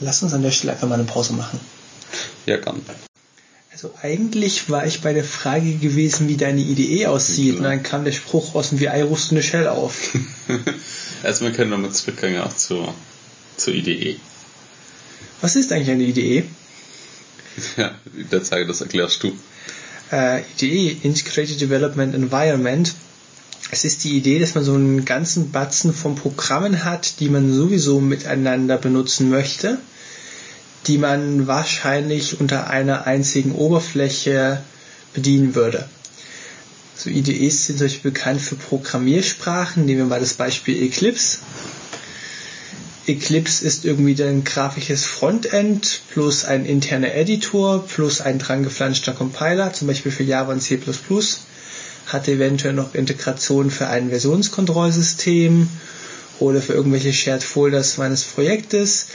Lass uns an der Stelle einfach mal eine Pause machen. Ja, gern. Also eigentlich war ich bei der Frage gewesen, wie deine IDE aussieht. Ja. Und dann kam der Spruch aus dem VI rufst eine Shell auf. Erstmal können wir mal zurückgehen auch zur, zur IDE. Was ist eigentlich eine IDE? Ja, der Zeige, das erklärst du. Äh, IDE, Integrated Development Environment, es ist die Idee, dass man so einen ganzen Batzen von Programmen hat, die man sowieso miteinander benutzen möchte, die man wahrscheinlich unter einer einzigen Oberfläche bedienen würde. So IDEs sind solche bekannt für Programmiersprachen. Nehmen wir mal das Beispiel Eclipse. Eclipse ist irgendwie ein grafisches Frontend plus ein interner Editor plus ein drangeflanschter Compiler, zum Beispiel für Java und C++ hat eventuell noch Integration für ein Versionskontrollsystem oder für irgendwelche Shared Folders meines Projektes,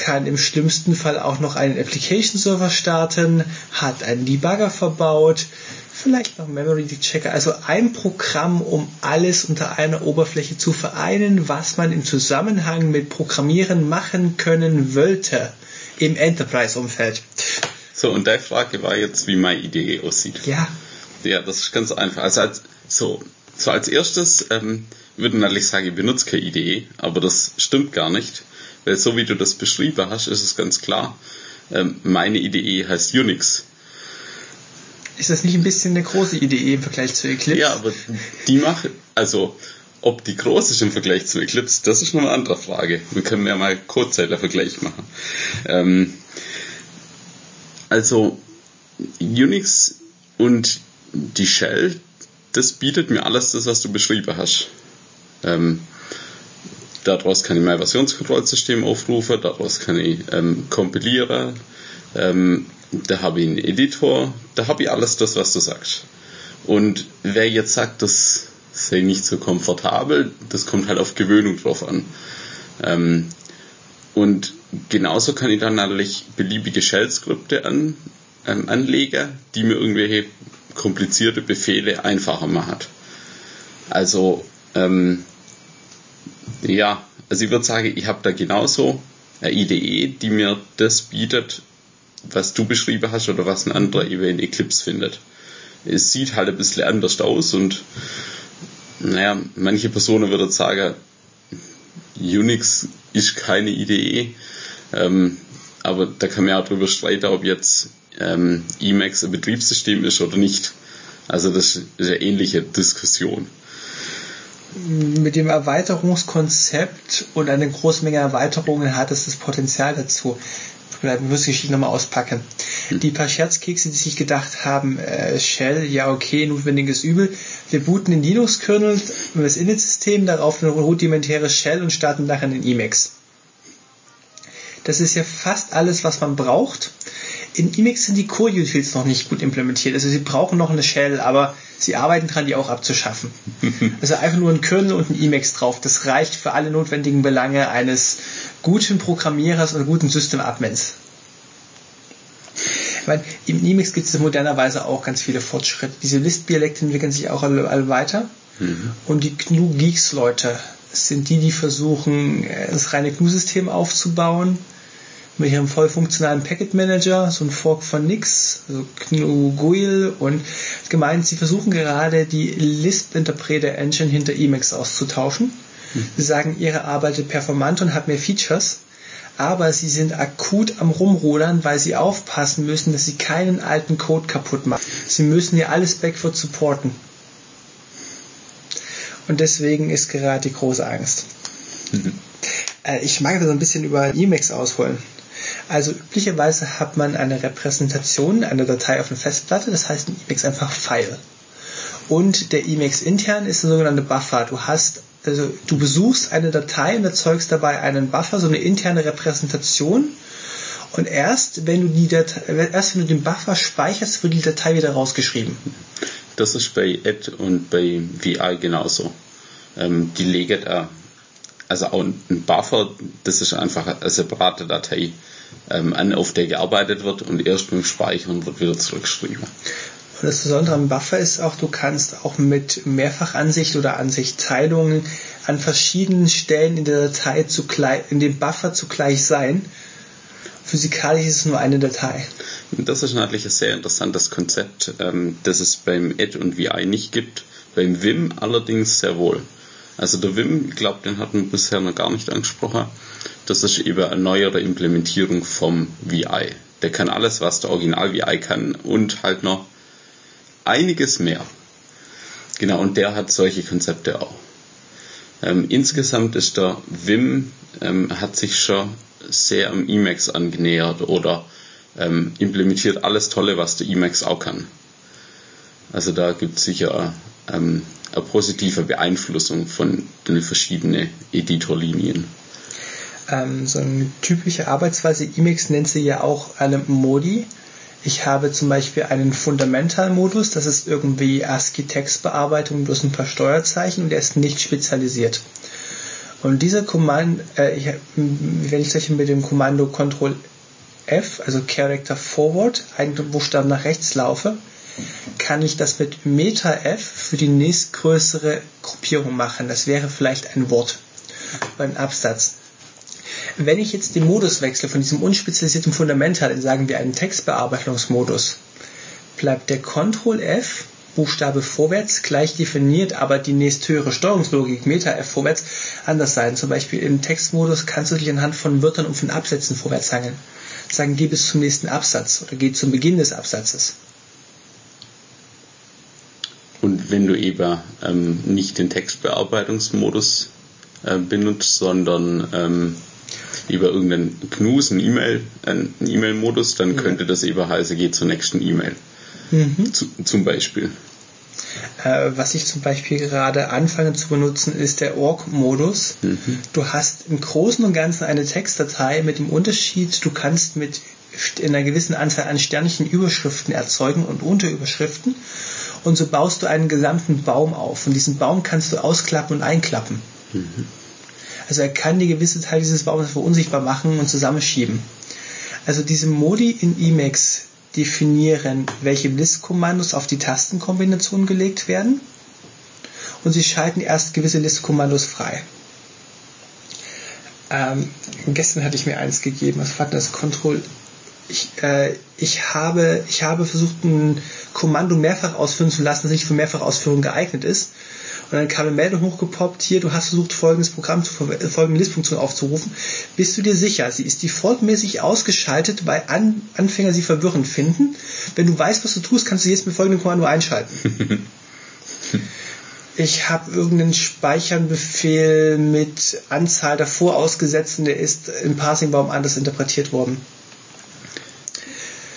kann im schlimmsten Fall auch noch einen Application Server starten, hat einen Debugger verbaut, vielleicht noch Memory Checker, also ein Programm, um alles unter einer Oberfläche zu vereinen, was man im Zusammenhang mit Programmieren machen können wollte im Enterprise-Umfeld. So, und deine Frage war jetzt, wie meine Idee aussieht. Ja. Ja, das ist ganz einfach. Also als, so, so als erstes ähm, würde natürlich sagen, ich benutze keine Idee, aber das stimmt gar nicht, weil so wie du das beschrieben hast, ist es ganz klar. Ähm, meine Idee heißt Unix. Ist das nicht ein bisschen eine große Idee im Vergleich zu Eclipse? Ja, aber die macht, also ob die groß ist im Vergleich zu Eclipse, das ist noch eine andere Frage. Wir können ja mal Codezeiler-Vergleich machen. Ähm, also Unix und die Shell, das bietet mir alles das, was du beschrieben hast. Ähm, daraus kann ich mein Versionskontrollsystem aufrufen, daraus kann ich ähm, kompilieren, ähm, da habe ich einen Editor, da habe ich alles das, was du sagst. Und wer jetzt sagt, das sei nicht so komfortabel, das kommt halt auf Gewöhnung drauf an. Ähm, und genauso kann ich dann natürlich beliebige Shell-Skripte an, ähm, anlegen, die mir irgendwelche komplizierte Befehle einfacher macht. Also, ähm, ja, also ich würde sagen, ich habe da genauso eine IDE, die mir das bietet, was du beschrieben hast oder was ein anderer eben in Eclipse findet. Es sieht halt ein bisschen anders aus und naja, manche Personen würden sagen, Unix ist keine IDE, ähm, aber da kann man ja drüber streiten, ob jetzt ähm, Emacs ein Betriebssystem ist oder nicht. Also das ist eine ähnliche Diskussion. Mit dem Erweiterungskonzept und eine große Menge Erweiterungen hat es das Potenzial dazu. Wir müssen die Geschichte nochmal auspacken. Hm. Die paar Scherzkekse, die sich gedacht haben, äh, Shell, ja okay, notwendiges Übel. Wir booten den Linux-Kernel, das Init-System, darauf eine rudimentäre Shell und starten nachher den Emacs. Das ist ja fast alles, was man braucht. In Emacs sind die Core-Utils noch nicht gut implementiert. Also sie brauchen noch eine Shell, aber sie arbeiten dran, die auch abzuschaffen. also einfach nur ein Kernel und ein Emacs drauf. Das reicht für alle notwendigen Belange eines guten Programmierers oder guten System-Admins. Ich meine, im Emacs gibt es modernerweise auch ganz viele Fortschritte. Diese List-Dialekte entwickeln sich auch alle, alle weiter. Mhm. Und die GNU-Geeks-Leute sind die, die versuchen, das reine GNU-System aufzubauen mit ihrem voll funktionalen Packet Manager, so ein Fork von Nix, also GNU GUIL und gemeint, sie versuchen gerade die Lisp Interpreter Engine hinter Emacs auszutauschen. Mhm. Sie sagen, ihre arbeitet performant und hat mehr Features, aber sie sind akut am Rumrudern, weil sie aufpassen müssen, dass sie keinen alten Code kaputt machen. Sie müssen hier alles backward supporten. Und deswegen ist gerade die große Angst. Mhm. Ich mag da so ein bisschen über Emacs ausholen. Also üblicherweise hat man eine Repräsentation einer Datei auf einer Festplatte, das heißt ein Emacs einfach File. Und der Emacs intern ist ein sogenannter Buffer. Du hast, also du besuchst eine Datei und erzeugst dabei einen Buffer, so eine interne Repräsentation. Und erst wenn du die Datei, erst wenn du den Buffer speicherst, wird die Datei wieder rausgeschrieben. Das ist bei Ad und bei VI genauso. Ähm, die legen da, also auch ein Buffer, das ist einfach eine separate Datei ähm, an, auf der gearbeitet wird und erst beim Speichern wird wieder zurückgeschrieben. Und das Besondere am Buffer ist auch, du kannst auch mit Mehrfachansicht oder Ansichtteilungen an verschiedenen Stellen in der Datei zugleich, in dem Buffer zugleich sein. Physikalisch ist es nur eine Datei. Das ist natürlich ein sehr interessantes Konzept, ähm, das es beim Ed und VI nicht gibt. Beim Vim allerdings sehr wohl. Also der Vim, ich glaube, den hatten wir bisher noch gar nicht angesprochen. Das ist eben eine neuere Implementierung vom VI. Der kann alles, was der Original VI kann und halt noch einiges mehr. Genau, und der hat solche Konzepte auch. Ähm, insgesamt ist der Vim, ähm, hat sich schon sehr am Emacs angenähert oder ähm, implementiert alles Tolle, was der Emacs auch kann. Also da gibt es sicher ähm, positive Beeinflussung von den verschiedenen Editorlinien. Ähm, so eine typische Arbeitsweise Emacs nennt sie ja auch eine Modi. Ich habe zum Beispiel einen Fundamental-Modus, das ist irgendwie ASCII-Textbearbeitung plus ein paar Steuerzeichen und der ist nicht spezialisiert. Und dieser Kommando, äh, ich, wenn ich mit dem Kommando Ctrl F, also Character Forward, einen Buchstaben nach rechts laufe, kann ich das mit Meta F für die nächstgrößere Gruppierung machen. Das wäre vielleicht ein Wort, ein Absatz. Wenn ich jetzt den Modus wechsle von diesem unspezialisierten Fundamental in, sagen wir, einen Textbearbeitungsmodus, bleibt der Ctrl F Buchstabe vorwärts gleich definiert, aber die nächsthöhere Steuerungslogik Meta F vorwärts anders sein. Zum Beispiel im Textmodus kannst du dich anhand von Wörtern und von Absätzen vorwärts hangeln. Sagen, geh bis zum nächsten Absatz oder geh zum Beginn des Absatzes. Und wenn du eben ähm, nicht den Textbearbeitungsmodus äh, benutzt, sondern ähm, über irgendeinen GNUs, einen E-Mail, einen E-Mail-Modus, dann Ja. könnte das eben heißen, geh zur nächsten E-Mail. Mhm. Zu, zum Beispiel. Äh, was ich zum Beispiel gerade anfange zu benutzen, ist der Org-Modus. Du hast im Großen und Ganzen eine Textdatei mit dem Unterschied, du kannst mit einer gewissen Anzahl an Sternchen Überschriften erzeugen und Unterüberschriften. Und so baust du einen gesamten Baum auf. Und diesen Baum kannst du ausklappen und einklappen. Also er kann die gewisse Teil dieses Baumes verunsichtbar machen und zusammenschieben. Also diese Modi in Emacs definieren, welche Listkommandos auf die Tastenkombination gelegt werden und sie schalten erst gewisse Listkommandos frei. Ähm, gestern hatte ich mir eins gegeben, was war das? Control. Ich, äh, ich, habe, ich habe versucht, ein Kommando mehrfach ausführen zu lassen, das nicht für Mehrfachausführung geeignet ist. Und dann kam eine Meldung hochgepoppt, hier, du hast versucht, folgendes Programm zu äh, folgende Listfunktion aufzurufen. Bist du dir sicher? Sie ist defaultmäßig ausgeschaltet, weil An Anfänger sie verwirrend finden. Wenn du weißt, was du tust, kannst du jetzt mit folgendem Kommando einschalten. ich habe irgendeinen Speichernbefehl mit Anzahl davor ausgesetzt und der ist im Parsingbaum anders interpretiert worden.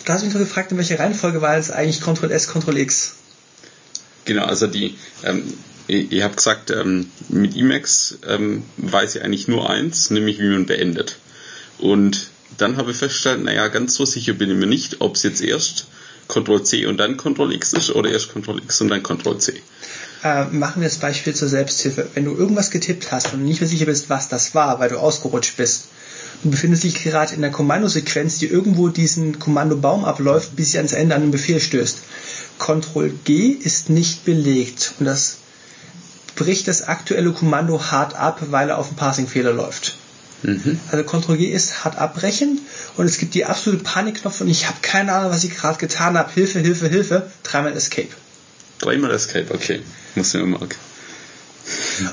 Da hast du mich noch gefragt, in welcher Reihenfolge war es eigentlich Ctrl S, Ctrl X? Genau, also die, ähm, ihr, ihr habt gesagt, ähm, mit Emacs ähm, weiß ich eigentlich nur eins, nämlich wie man beendet. Und dann habe ich festgestellt, naja, ganz so sicher bin ich mir nicht, ob es jetzt erst Ctrl C und dann Ctrl X ist oder erst Ctrl X und dann Ctrl C. Äh, machen wir das Beispiel zur Selbsthilfe. Wenn du irgendwas getippt hast und nicht mehr sicher bist, was das war, weil du ausgerutscht bist, du befindest dich gerade in der Kommandosequenz, die irgendwo diesen Kommandobaum abläuft, bis sie ans Ende an den Befehl stößt. Ctrl G ist nicht belegt und das bricht das aktuelle Kommando hart ab, weil er auf einen Parsing-Fehler läuft. Also Ctrl G ist hart abbrechen und es gibt die absolute Panikknopf und ich habe keine Ahnung, was ich gerade getan habe. Hilfe, Hilfe, Hilfe. Dreimal Escape. Dreimal Escape, okay. Muss ich mir merken.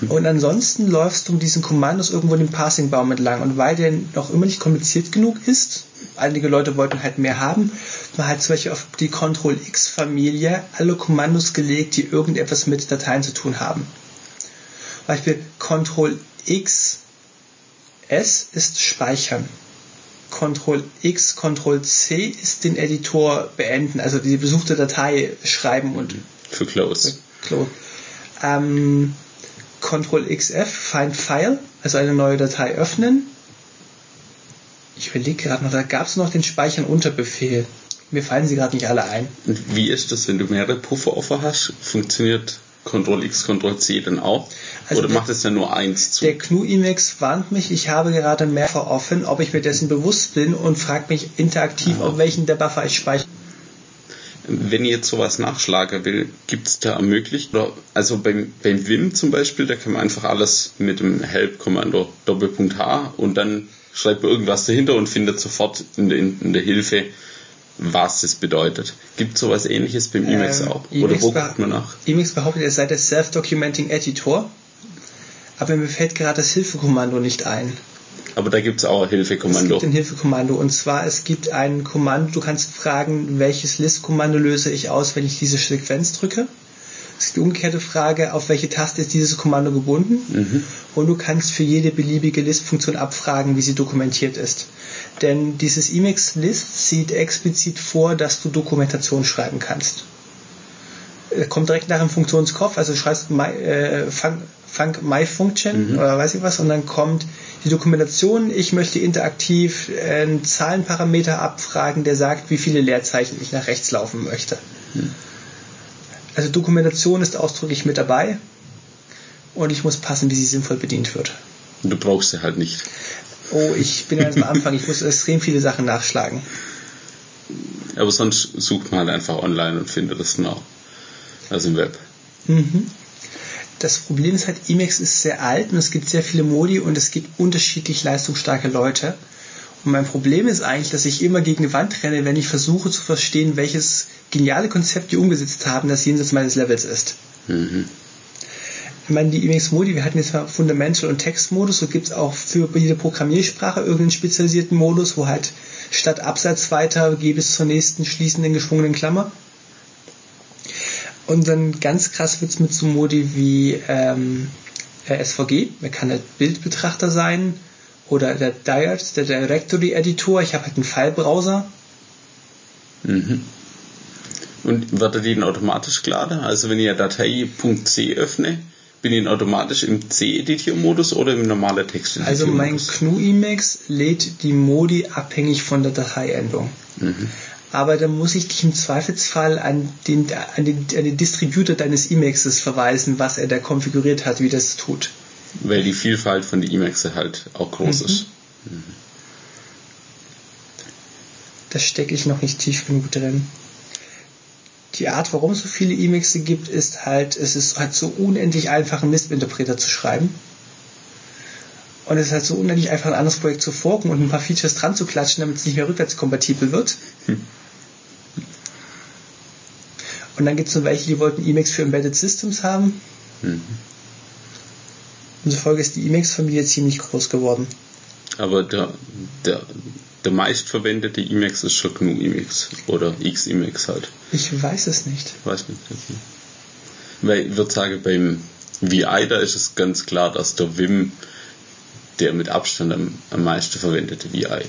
Und ansonsten läufst du um diesen Kommandos irgendwo den Passingbaum entlang. Und weil der noch immer nicht kompliziert genug ist, einige Leute wollten halt mehr haben, man hat zum Beispiel auf die Ctrl-X-Familie alle Kommandos gelegt, die irgendetwas mit Dateien zu tun haben. Beispiel Ctrl-X S ist Speichern. Ctrl X, Ctrl C ist den Editor beenden, also die besuchte Datei schreiben und Für Close. Close. Ähm, Ctrl XF, Find File, also eine neue Datei öffnen. Ich überlege gerade noch, da gab es noch den Speichern Unterbefehl. Mir fallen sie gerade nicht alle ein. Und wie ist das, wenn du mehrere Puffer offen hast? Funktioniert Ctrl X, Ctrl C dann auch? Also Oder der- macht es ja nur eins zu? Der GNU Emacs warnt mich, ich habe gerade mehrfach offen, ob ich mir dessen bewusst bin und fragt mich interaktiv, Ah. auf welchen der Buffer ich speichere. Wenn ich jetzt sowas nachschlagen will, gibt es da Möglichkeit? Also beim, beim Vim zum Beispiel, da kann man einfach alles mit dem Help-Kommando Doppelpunkt H und dann schreibt man irgendwas dahinter und findet sofort in der, in der Hilfe, was es bedeutet. Gibt es sowas ähnliches beim Emacs Ähm, auch? Oder Emacs wo guckt man nach? Emacs behauptet, er sei der Self-Documenting Editor, aber mir fällt gerade das Hilfekommando nicht ein. Aber da gibt es auch ein Es Hilfekommando. gibt ein Hilfekommando und zwar es gibt ein Kommando, du kannst fragen, welches List-Kommando löse ich aus, wenn ich diese Sequenz drücke. Es gibt die umgekehrte Frage, auf welche Taste ist dieses Kommando gebunden Mhm. und du kannst für jede beliebige List-Funktion abfragen, wie sie dokumentiert ist. Denn dieses Emacs List sieht explizit vor, dass du Dokumentation schreiben kannst. Er kommt direkt nach dem Funktionskopf, also schreibst my, äh, fun, func my function Mhm. oder weiß ich was und dann kommt die Dokumentation, ich möchte interaktiv äh, einen Zahlenparameter abfragen, der sagt, wie viele Leerzeichen ich nach rechts laufen möchte. Also Dokumentation ist ausdrücklich mit dabei und ich muss passen, wie sie sinnvoll bedient wird. Du brauchst sie halt nicht. Oh, ich bin ganz am Anfang, ich muss extrem viele Sachen nachschlagen. Aber sonst sucht man halt einfach online und findet das dann auch. Also im Web. Mhm. Das Problem ist halt, Emacs ist sehr alt und es gibt sehr viele Modi und es gibt unterschiedlich leistungsstarke Leute. Und mein Problem ist eigentlich, dass ich immer gegen die Wand renne, wenn ich versuche zu verstehen, welches geniale Konzept die umgesetzt haben, das jenseits meines Levels ist. Mhm. Ich meine, die Emacs-Modi, wir hatten jetzt mal Fundamental- und Textmodus, so gibt es auch für jede Programmiersprache irgendeinen spezialisierten Modus, wo halt statt Absatz weiter geh bis zur nächsten schließenden geschwungenen Klammer. Und dann ganz krass wird's mit so Modi wie ähm, äh, SVG, man kann halt Bildbetrachter sein, oder der Diet, der Directory Editor, ich habe halt einen File-Browser. Mhm. Und wird er den automatisch geladen? Also wenn ich eine Datei .c öffne, bin ich automatisch im C-Editor-Modus oder im normalen Text-Editor-Modus? Also mein GNU Emacs lädt die Modi abhängig von der Dateiendung. Mhm. Aber dann muss ich dich im Zweifelsfall an den, an den, an den Distributor deines Emacs verweisen, was er da konfiguriert hat, wie das tut. Weil die Vielfalt von den Emacs halt auch groß Mhm. ist. Da stecke ich noch nicht tief genug drin. Die Art, warum es so viele Emacs gibt, ist halt, es ist halt so unendlich einfach, einen Lisp-Interpreter zu schreiben. Und es ist halt so unendlich einfach, ein anderes Projekt zu forken und ein paar Features dran zu klatschen, damit es nicht mehr rückwärtskompatibel wird. Hm. Und dann gibt es noch welche, die wollten Emacs für Embedded Systems haben. Mhm. Und zufolge ist die Emacs-Familie ziemlich groß geworden. Aber der, der, der meistverwendete Emacs ist schon GNU Emacs oder X Emacs halt. Ich weiß es nicht. Weiß nicht. Okay. Weil ich würde sagen, beim VI, da ist es ganz klar, dass der Vim der mit Abstand am, am meisten verwendete VI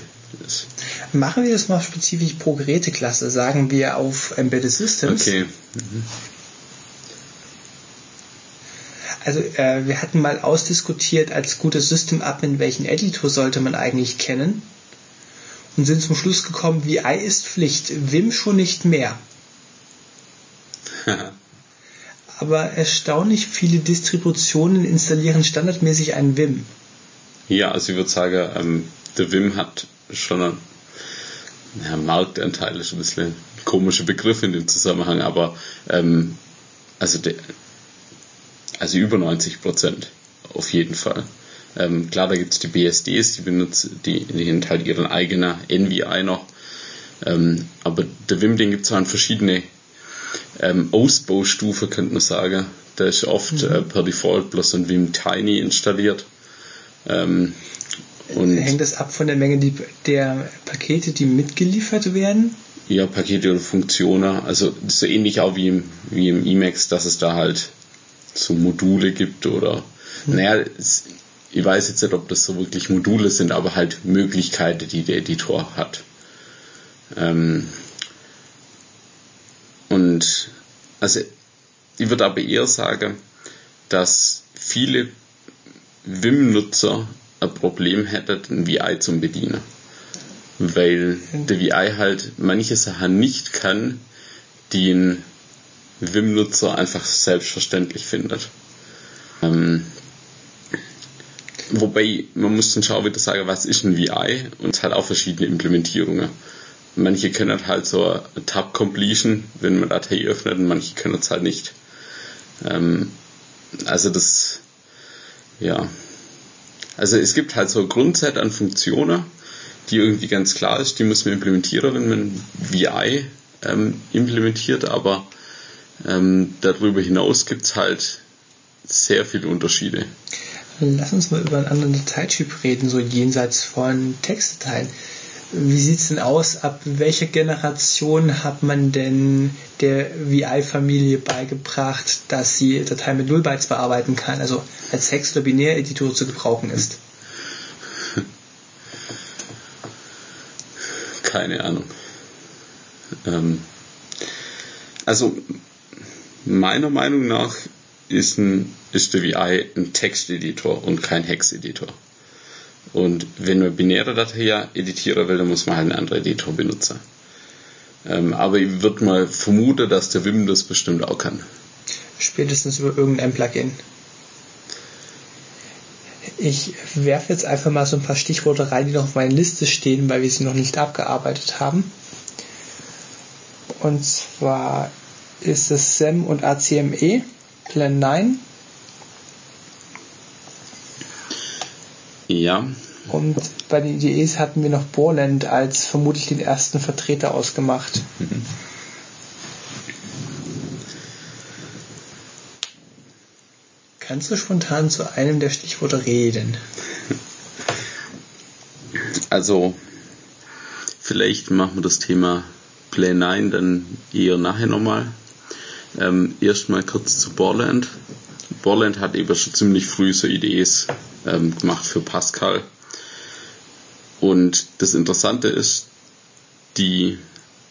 ist. Machen wir das mal spezifisch pro Geräteklasse. Sagen wir auf Embedded Systems. Okay. Also äh, wir hatten mal ausdiskutiert als guter System-Admin, welchen Editor sollte man eigentlich kennen und sind zum Schluss gekommen, VI ist Pflicht, Vim schon nicht mehr. Aber erstaunlich viele Distributionen installieren standardmäßig ein Vim. ja, also ich würde sagen, ähm, der Vim hat schon ja, Marktanteil, ist ein bisschen ein komischer Begriff in dem Zusammenhang, aber ähm, also, der, also über 90 Prozent auf jeden Fall. Ähm, klar, da gibt es die BSDs, die benutzen, die, die haben halt ihren eigenen NVI noch. Ähm, aber der Vim, den gibt es an verschiedene ähm, Ausbaustufe, könnte man sagen. Da ist oft äh, per Default bloß ein Vim Tiny installiert. Ähm, und Hängt das ab von der Menge die, der Pakete, die mitgeliefert werden? ja, Pakete oder Funktionen, also so ähnlich auch wie im, wie im Emacs, dass es da halt so Module gibt oder, naja, es, ich weiß jetzt nicht, ob das so wirklich Module sind, aber halt Möglichkeiten, die der Editor hat. Ähm, und also ich würde aber eher sagen, dass viele Vim-Nutzer ein Problem hätten, ein VI zum Bedienen. weil der VI halt manche Sachen nicht kann, die ein Vim-Nutzer einfach selbstverständlich findet. Ähm, wobei, man muss dann schon wieder sagen, was ist ein VI und es hat auch verschiedene Implementierungen. Manche können halt so Tab Completion, wenn man Datei öffnet, und manche können es halt nicht. Ähm, also das, ja. Also es gibt halt so ein Grundset an Funktionen, die irgendwie ganz klar ist, die muss man implementieren, wenn man VI ähm, implementiert, aber ähm, darüber hinaus gibt es halt sehr viele Unterschiede. Lass uns mal über einen anderen Dateityp reden, so jenseits von Textdateien. Wie sieht es denn aus? Ab welcher Generation hat man denn der VI-Familie beigebracht, dass sie Dateien mit Nullbytes bearbeiten kann, also als Text- oder Binäreditor zu gebrauchen ist? Keine Ahnung. Ähm, also meiner Meinung nach ist, ein, ist der VI ein Texteditor und kein Hexeditor. Und wenn man binäre Dateien editieren will, dann muss man halt einen anderen Editor benutzen. Ähm, aber ich würde mal vermuten, dass der Vim das bestimmt auch kann. Spätestens über irgendein Plugin. Ich werfe jetzt einfach mal so ein paar Stichworte rein, die noch auf meiner Liste stehen, weil wir sie noch nicht abgearbeitet haben. Und zwar ist es SEM und ACME, Plan 9. Ja. Und bei den IDEs hatten wir noch Borland als vermutlich den ersten Vertreter ausgemacht. Mhm. Kannst du spontan zu einem der Stichworte reden? Also, vielleicht machen wir das Thema Play 9 dann eher nachher nochmal. Ähm, Erstmal kurz zu Borland. Borland hat eben schon ziemlich früh so IDEs ähm, gemacht für Pascal. Und das Interessante ist, die,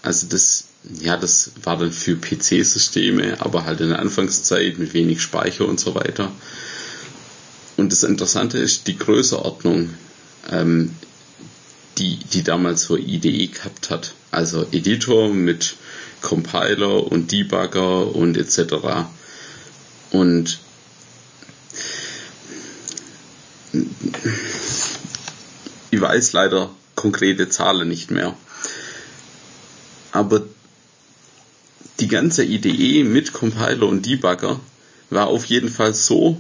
also das, ja, das war dann für PC-Systeme, aber halt in der Anfangszeit mit wenig Speicher und so weiter. Und das Interessante ist die Größeordnung, ähm, die, die damals so IDE gehabt hat. Also Editor mit Compiler und Debugger und etc. Und ich weiß leider konkrete Zahlen nicht mehr. Aber die ganze IDE mit Compiler und Debugger war auf jeden Fall so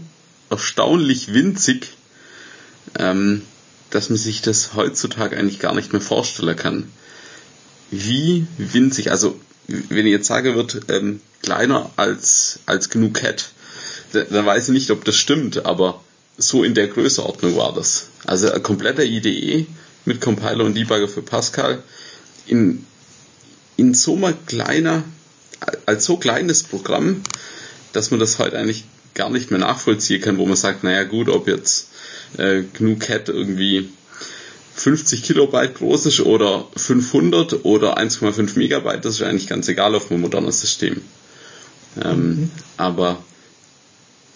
erstaunlich winzig, ähm, dass man sich das heutzutage eigentlich gar nicht mehr vorstellen kann. Wie winzig, also wenn ich jetzt sage wird, ähm, kleiner als, als GNU Cat, dann weiß ich nicht, ob das stimmt, aber so in der Größeordnung war das. Also ein kompletter IDE mit Compiler und Debugger für Pascal in, in so mal kleiner, als so kleines Programm, dass man das heute eigentlich gar nicht mehr nachvollziehen kann, wo man sagt, naja gut, ob jetzt äh, GNU Cat irgendwie 50 Kilobyte groß ist oder 500 oder 1,5 Megabyte, das ist eigentlich ganz egal auf einem modernen System. Ähm, mhm. Aber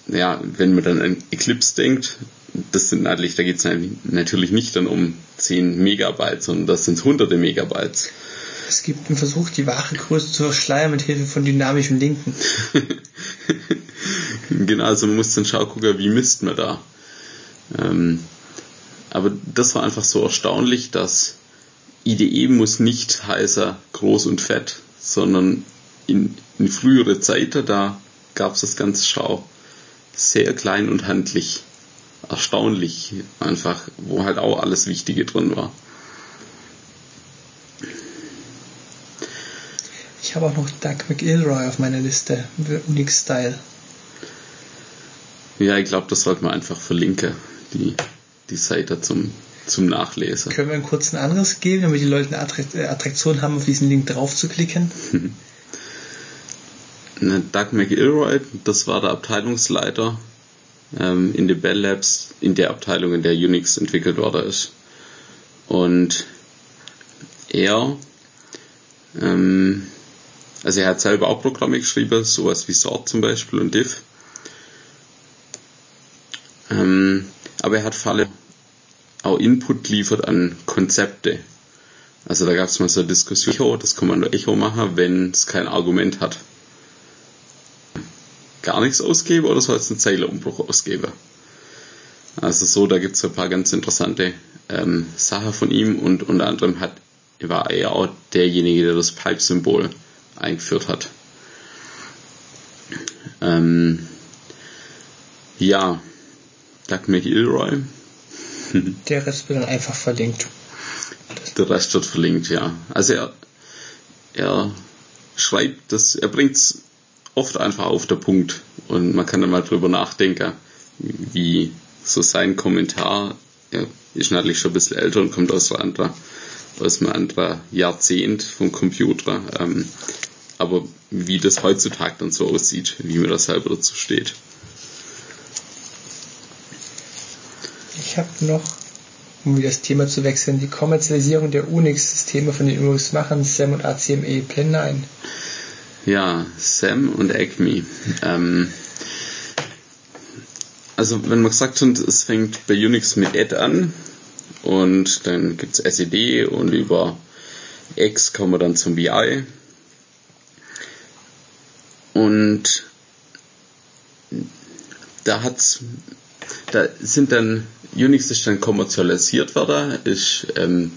ja, wenn man dann an Eclipse denkt, das sind natürlich, da geht es natürlich nicht dann um 10 Megabyte, sondern das sind hunderte Megabytes. Es gibt einen Versuch, die wahre Größe zu verschleiern mit Hilfe von dynamischen Linken. genau, also man muss dann schauen, gucken, wie misst man da. Ähm, aber das war einfach so erstaunlich, dass IDE muss nicht heißer, groß und fett, sondern in, in frühere Zeiten, da gab es das ganze Schau sehr klein und handlich. Erstaunlich einfach, wo halt auch alles Wichtige drin war. Ich habe auch noch Doug McIlroy auf meiner Liste, Unix Style. Ja, ich glaube, das sollte man einfach verlinken, die, die Seite zum, zum Nachlesen. Können wir einen kurzen Anriss geben, damit die Leute eine Attraktion haben, auf diesen Link drauf zu klicken? Doug McIlroy, das war der Abteilungsleiter ähm, in den Bell Labs, in der Abteilung, in der Unix entwickelt worden ist. Und er, ähm, also er hat selber auch Programme geschrieben, sowas wie Sort zum Beispiel und Diff. Ähm, aber er hat vor allem auch Input liefert an Konzepte. Also da gab es mal so eine Diskussion, das Kommando Echo machen, wenn es kein Argument hat. Gar nichts ausgeben oder soll es einen Zeilenumbruch ausgeben? Also so, da gibt es ein paar ganz interessante ähm, Sachen von ihm und unter anderem hat, war er auch derjenige, der das Pipe-Symbol eingeführt hat. Ähm, ja, Doug McIlroy. Der Rest wird dann einfach verlinkt. Der Rest wird verlinkt, ja. Also er, er schreibt das, er bringt es oft einfach auf den Punkt und man kann dann mal drüber nachdenken, wie so sein Kommentar, er ist natürlich schon ein bisschen älter und kommt aus, einer, aus einem anderen Jahrzehnt vom Computer, ähm, aber wie das heutzutage dann so aussieht, wie mir das selber dazu steht. Ich habe noch, um wieder das Thema zu wechseln, die Kommerzialisierung der Unix-Systeme von den machen SAM und ACME Plan 9. Ja, SAM und Acme. Ähm, also wenn man gesagt hat, es fängt bei Unix mit Add an und dann gibt es SED und über X kommen wir dann zum VI. Und da hat's, da sind dann Unix ist dann kommerzialisiert worden, ist ähm,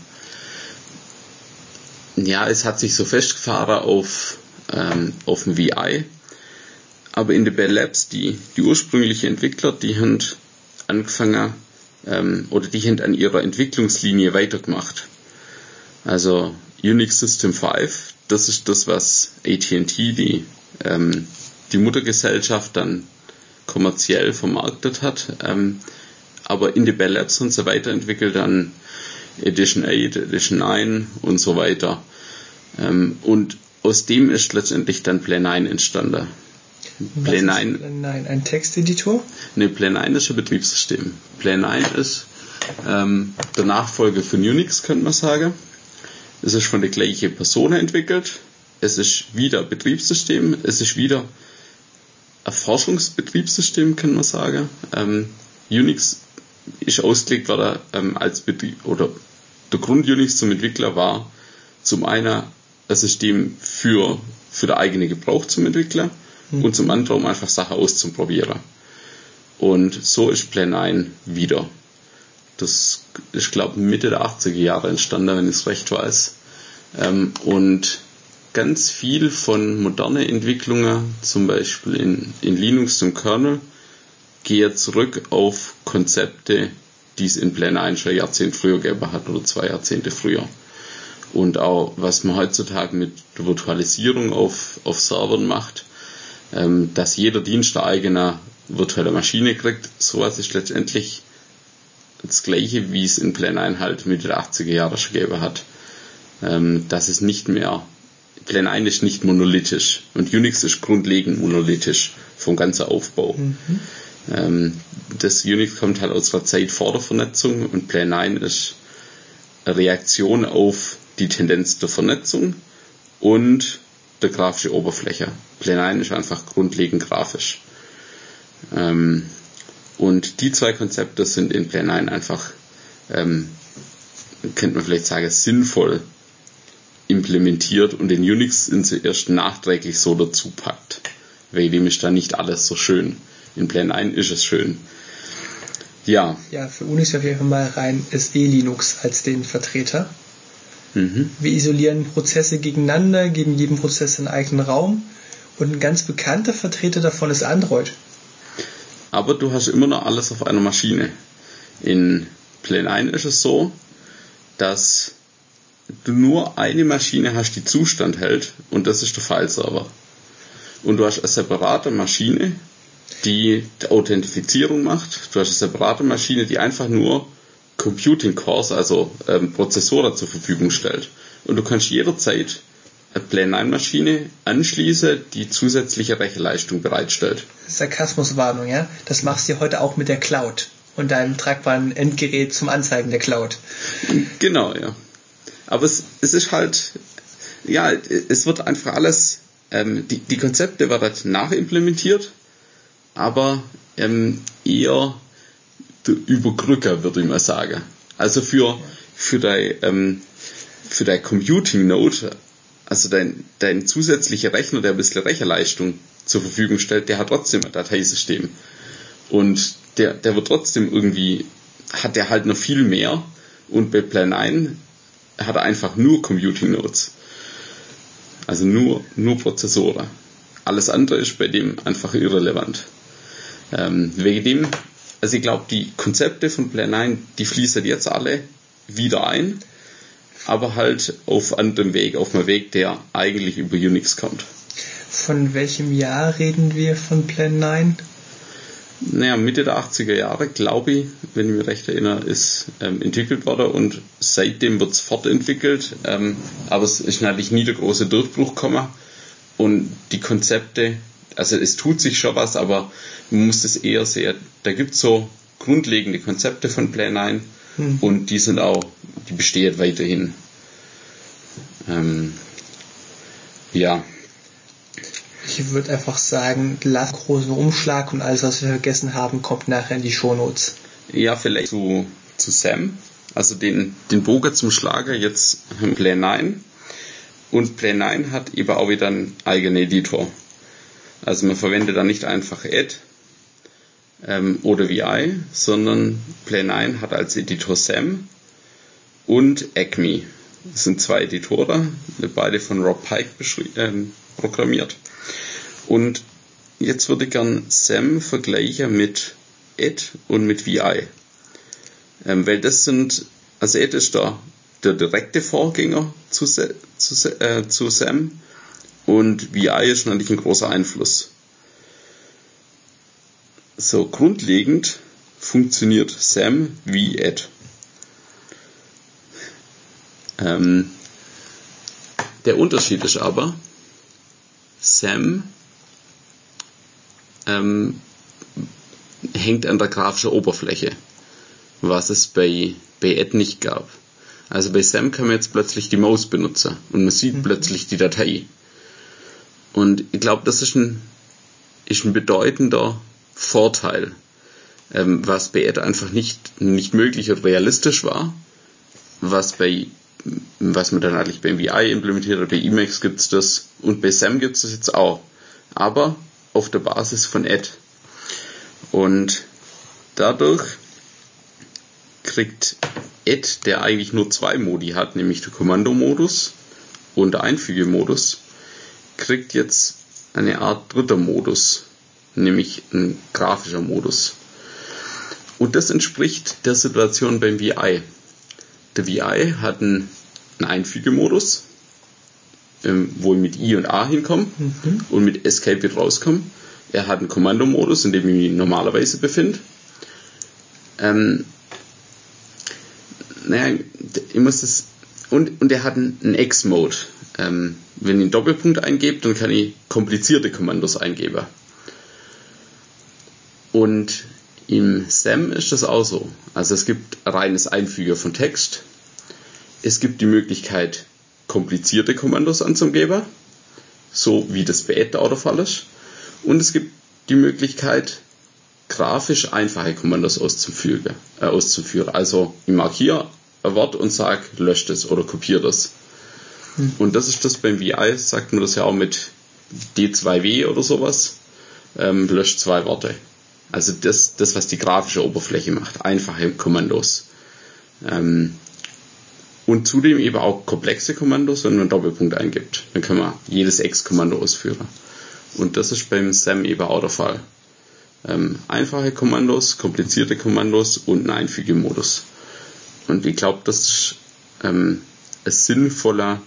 ja, es hat sich so festgefahren auf ähm, auf dem VI aber in den Bell Labs, die, die ursprünglichen Entwickler, die haben angefangen, ähm, oder die haben an ihrer Entwicklungslinie weitergemacht. Also Unix System 5, das ist das, was AT&T, die, ähm, die Muttergesellschaft, dann kommerziell vermarktet hat. Ähm, aber in den Bell Labs haben sie weiterentwickelt dann Edition 8, Edition 9 und so weiter. Ähm, und aus dem ist letztendlich dann Plan 9 entstanden. Plan 9. Plan 9, ein Texteditor? Ne, Plan 9 ist ein Betriebssystem. Plan 9 ist ähm, der Nachfolger von Unix, könnte man sagen. Es ist von der gleichen Person entwickelt. Es ist wieder Betriebssystem. Es ist wieder ein Forschungsbetriebssystem, kann man sagen. Ähm, Unix ist ausgelegt worden ähm, als Betrieb, oder der Grund Unix zum Entwickler war zum einen ein System für, für den eigenen Gebrauch zum Entwickler mhm. und zum anderen um einfach Sachen auszuprobieren. Und so ist Plan 9 wieder. Das ist, glaube Mitte der 80er Jahre entstanden, wenn ich es recht weiß. Ähm, und ganz viel von modernen Entwicklungen, zum Beispiel in, in Linux zum Kernel, geht zurück auf Konzepte, die es in Plan 1 schon ein Jahrzehnt früher gegeben hat oder zwei Jahrzehnte früher. Und auch was man heutzutage mit Virtualisierung auf, auf Servern macht, ähm, dass jeder Dienst eine eigene virtuelle Maschine kriegt. Sowas ist letztendlich das gleiche, wie es in Plan 1 halt Mitte der 80er Jahre schon gegeben hat. Ähm, dass es nicht mehr, Plan 1 ist nicht monolithisch und Unix ist grundlegend monolithisch vom ganzen Aufbau. Mhm. Ähm, das Unix kommt halt aus der Zeit vor der Vernetzung und Plan 9 ist eine Reaktion auf die Tendenz der Vernetzung und der grafische Oberfläche. Plan 9 ist einfach grundlegend grafisch. Ähm, und die zwei Konzepte sind in Plan 9 einfach, ähm, könnte man vielleicht sagen, sinnvoll implementiert und in Unix sind sie erst nachträglich so dazu packt. Weil dem ist da nicht alles so schön. In Plan 9 ist es schön. Ja. Ja, für Unix auf jeden Fall mal rein SE Linux als den Vertreter. Mhm. Wir isolieren Prozesse gegeneinander, geben jedem Prozess einen eigenen Raum und ein ganz bekannter Vertreter davon ist Android. Aber du hast immer noch alles auf einer Maschine. In Plan 1 ist es so, dass du nur eine Maschine hast, die Zustand hält und das ist der Fileserver. Und du hast eine separate Maschine, die die Authentifizierung macht. Du hast eine separate Maschine, die einfach nur Computing Cores, also ähm, Prozessoren zur Verfügung stellt. Und du kannst jederzeit eine Plan 9 Maschine anschließen, die zusätzliche Rechenleistung bereitstellt. Sarkasmuswarnung, ja? Das machst du heute auch mit der Cloud und deinem tragbaren Endgerät zum Anzeigen der Cloud. Genau, ja. Aber es, es ist halt, ja, es wird einfach alles, ähm, die, die Konzepte werden nachimplementiert, aber ähm, eher der Überkrücker, würde ich mal sagen. Also für, für die, ähm, für dein Computing Node, also dein, dein zusätzlicher Rechner, der ein bisschen Rechnerleistung zur Verfügung stellt, der hat trotzdem ein Dateisystem. Und der, der wird trotzdem irgendwie, hat der halt noch viel mehr. Und bei Plan 9 hat er einfach nur Computing Nodes. Also nur, nur Prozessoren. Alles andere ist bei dem einfach irrelevant. Ähm, wegen dem, also ich glaube, die Konzepte von Plan 9, die fließen jetzt alle wieder ein, aber halt auf anderem Weg, auf einem Weg, der eigentlich über Unix kommt. Von welchem Jahr reden wir von Plan 9? Naja, Mitte der 80er Jahre, glaube ich, wenn ich mich recht erinnere, ist ähm, entwickelt worden und seitdem wird es fortentwickelt, ähm, aber es ist natürlich nie der große Durchbruch gekommen und die Konzepte, also es tut sich schon was, aber man muss es eher sehr, da gibt es so grundlegende Konzepte von Plan 9 hm. und die sind auch, die bestehen weiterhin. Ähm, ja, ich würde einfach sagen, lass großen Umschlag und alles, was wir vergessen haben, kommt nachher in die Shownotes. Ja, vielleicht zu, zu Sam. Also den, den Bogen zum Schlager jetzt im Plan 9. Und Plan 9 hat eben auch wieder einen eigenen Editor. Also man verwendet da nicht einfach Add ähm, oder VI, sondern Plan 9 hat als Editor Sam und Acme. Das sind zwei Editoren, beide von Rob Pike ähm, programmiert. Und jetzt würde ich gern Sam vergleichen mit Ed und mit VI. Ähm, weil das sind, also Ed ist der, der direkte Vorgänger zu, zu, äh, zu Sam und VI ist natürlich ein großer Einfluss. So grundlegend funktioniert Sam wie Ed. Ähm, der Unterschied ist aber, Sam ähm, hängt an der grafischen Oberfläche, was es bei, bei Ed nicht gab. Also bei Sam kann man jetzt plötzlich die Maus benutzen und man sieht mhm. plötzlich die Datei. Und ich glaube, das ist ein, ist ein bedeutender Vorteil, ähm, was bei Ed einfach nicht, nicht möglich oder realistisch war, was bei was man dann eigentlich beim VI implementiert oder bei Emacs gibt es das und bei Sam gibt es das jetzt auch. Aber auf der Basis von Add. Und dadurch kriegt Add, der eigentlich nur zwei Modi hat, nämlich der Kommandomodus und der Einfügemodus, kriegt jetzt eine Art dritter Modus, nämlich ein grafischer Modus. Und das entspricht der Situation beim VI. Der VI hat einen, einen Einfügemodus, ähm, wo ich mit I und A hinkomme mhm. und mit Escape wieder rauskomme. Er hat einen Kommandomodus, in dem ich mich normalerweise befinde. Ähm, naja, ich muss das. Und, und er hat einen X-Mode. Ähm, wenn ich einen Doppelpunkt eingebe, dann kann ich komplizierte Kommandos eingeben. Und im SAM ist das auch so. Also es gibt reines Einfüger von Text. Es gibt die Möglichkeit, komplizierte Kommandos anzugeben, so wie das bei Add der Fall ist. Und es gibt die Möglichkeit, grafisch einfache Kommandos auszuführen. Äh, auszuführen. Also ich markiere ein Wort und sage, löscht es oder kopiere das. Hm. Und das ist das beim VI, sagt man das ja auch mit D2W oder sowas, ähm, löscht zwei Worte. Also das, das, was die grafische Oberfläche macht, einfache Kommandos. Ähm, und zudem eben auch komplexe Kommandos, wenn man einen Doppelpunkt eingibt. Dann kann man jedes X-Kommando ausführen. Und das ist beim SAM eben auch der Fall. Ähm, einfache Kommandos, komplizierte Kommandos und ein Einfügemodus. Und ich glaube, das ist ähm, eine sinnvolle, eine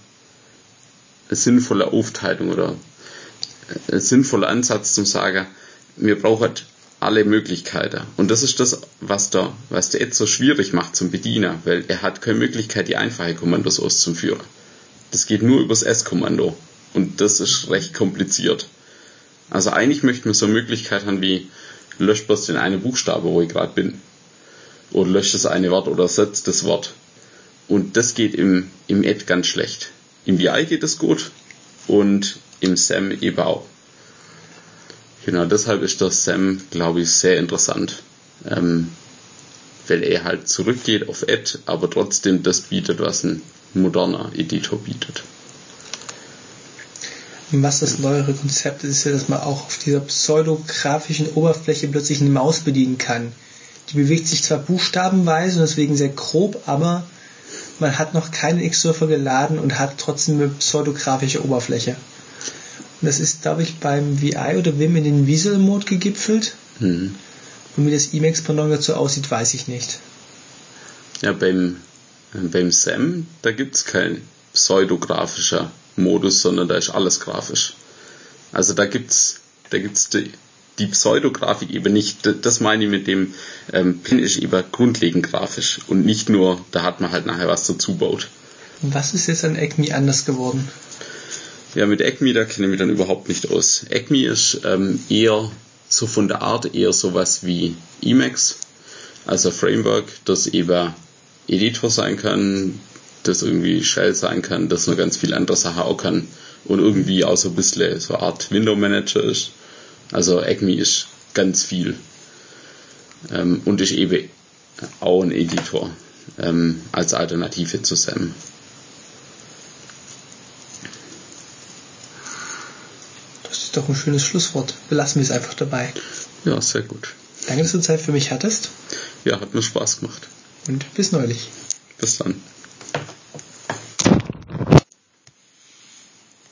sinnvolle Aufteilung oder ein sinnvoller Ansatz zum sagen, wir brauchen alle Möglichkeiten. Und das ist das, was der, was der Ed so schwierig macht zum Bediener, weil er hat keine Möglichkeit, die einfache Kommandos auszuführen. Das geht nur übers S-Kommando. Und das ist recht kompliziert. Also eigentlich möchte man so eine Möglichkeit haben wie, löscht bloß den einen Buchstabe, wo ich gerade bin. Oder löscht das eine Wort oder setzt das Wort. Und das geht im, im Ed ganz schlecht. Im VI geht es gut und im SAM eben auch. Genau, deshalb ist der Sam, glaube ich, sehr interessant. Ähm, weil er halt zurückgeht auf Ed, aber trotzdem das bietet, was ein, moderner Editor bietet. Was das neuere Konzept ist, ist ja, dass man auch auf dieser pseudografischen Oberfläche plötzlich eine Maus bedienen kann. Die bewegt sich zwar buchstabenweise und deswegen sehr grob, aber man hat noch keinen X-Surfer geladen und hat trotzdem eine pseudografische Oberfläche. Und das ist, glaube ich, beim VI oder Vim in den Visual Mode gegipfelt. Mhm. Und wie das Emacs-Pendant dazu aussieht, weiß ich nicht. Ja, beim, beim SAM, da gibt es kein pseudografischer Modus, sondern da ist alles grafisch. Also da gibt's, da gibt's die, die Pseudografik eben nicht. Das meine ich mit dem ähm, Pin ist eben grundlegend grafisch und nicht nur, da hat man halt nachher was dazu baut. Was ist jetzt an ECMI anders geworden? Ja, mit ECMI, da kenne ich mich dann überhaupt nicht aus. ECMI ist ähm, eher so von der Art eher sowas wie Emacs, also Framework, das eben Editor sein kann, das irgendwie Shell sein kann, das noch ganz viel andere Sachen auch kann und irgendwie auch so ein bisschen so eine Art Window Manager ist. Also Acme ist ganz viel ähm, und ist eben auch ein Editor ähm, als Alternative zu SAM. Das ist doch ein schönes Schlusswort. Belassen wir es einfach dabei. Ja, sehr gut. Danke, dass du Zeit für mich hattest Ja, hat mir Spaß gemacht. und bis neulich. Bis dann.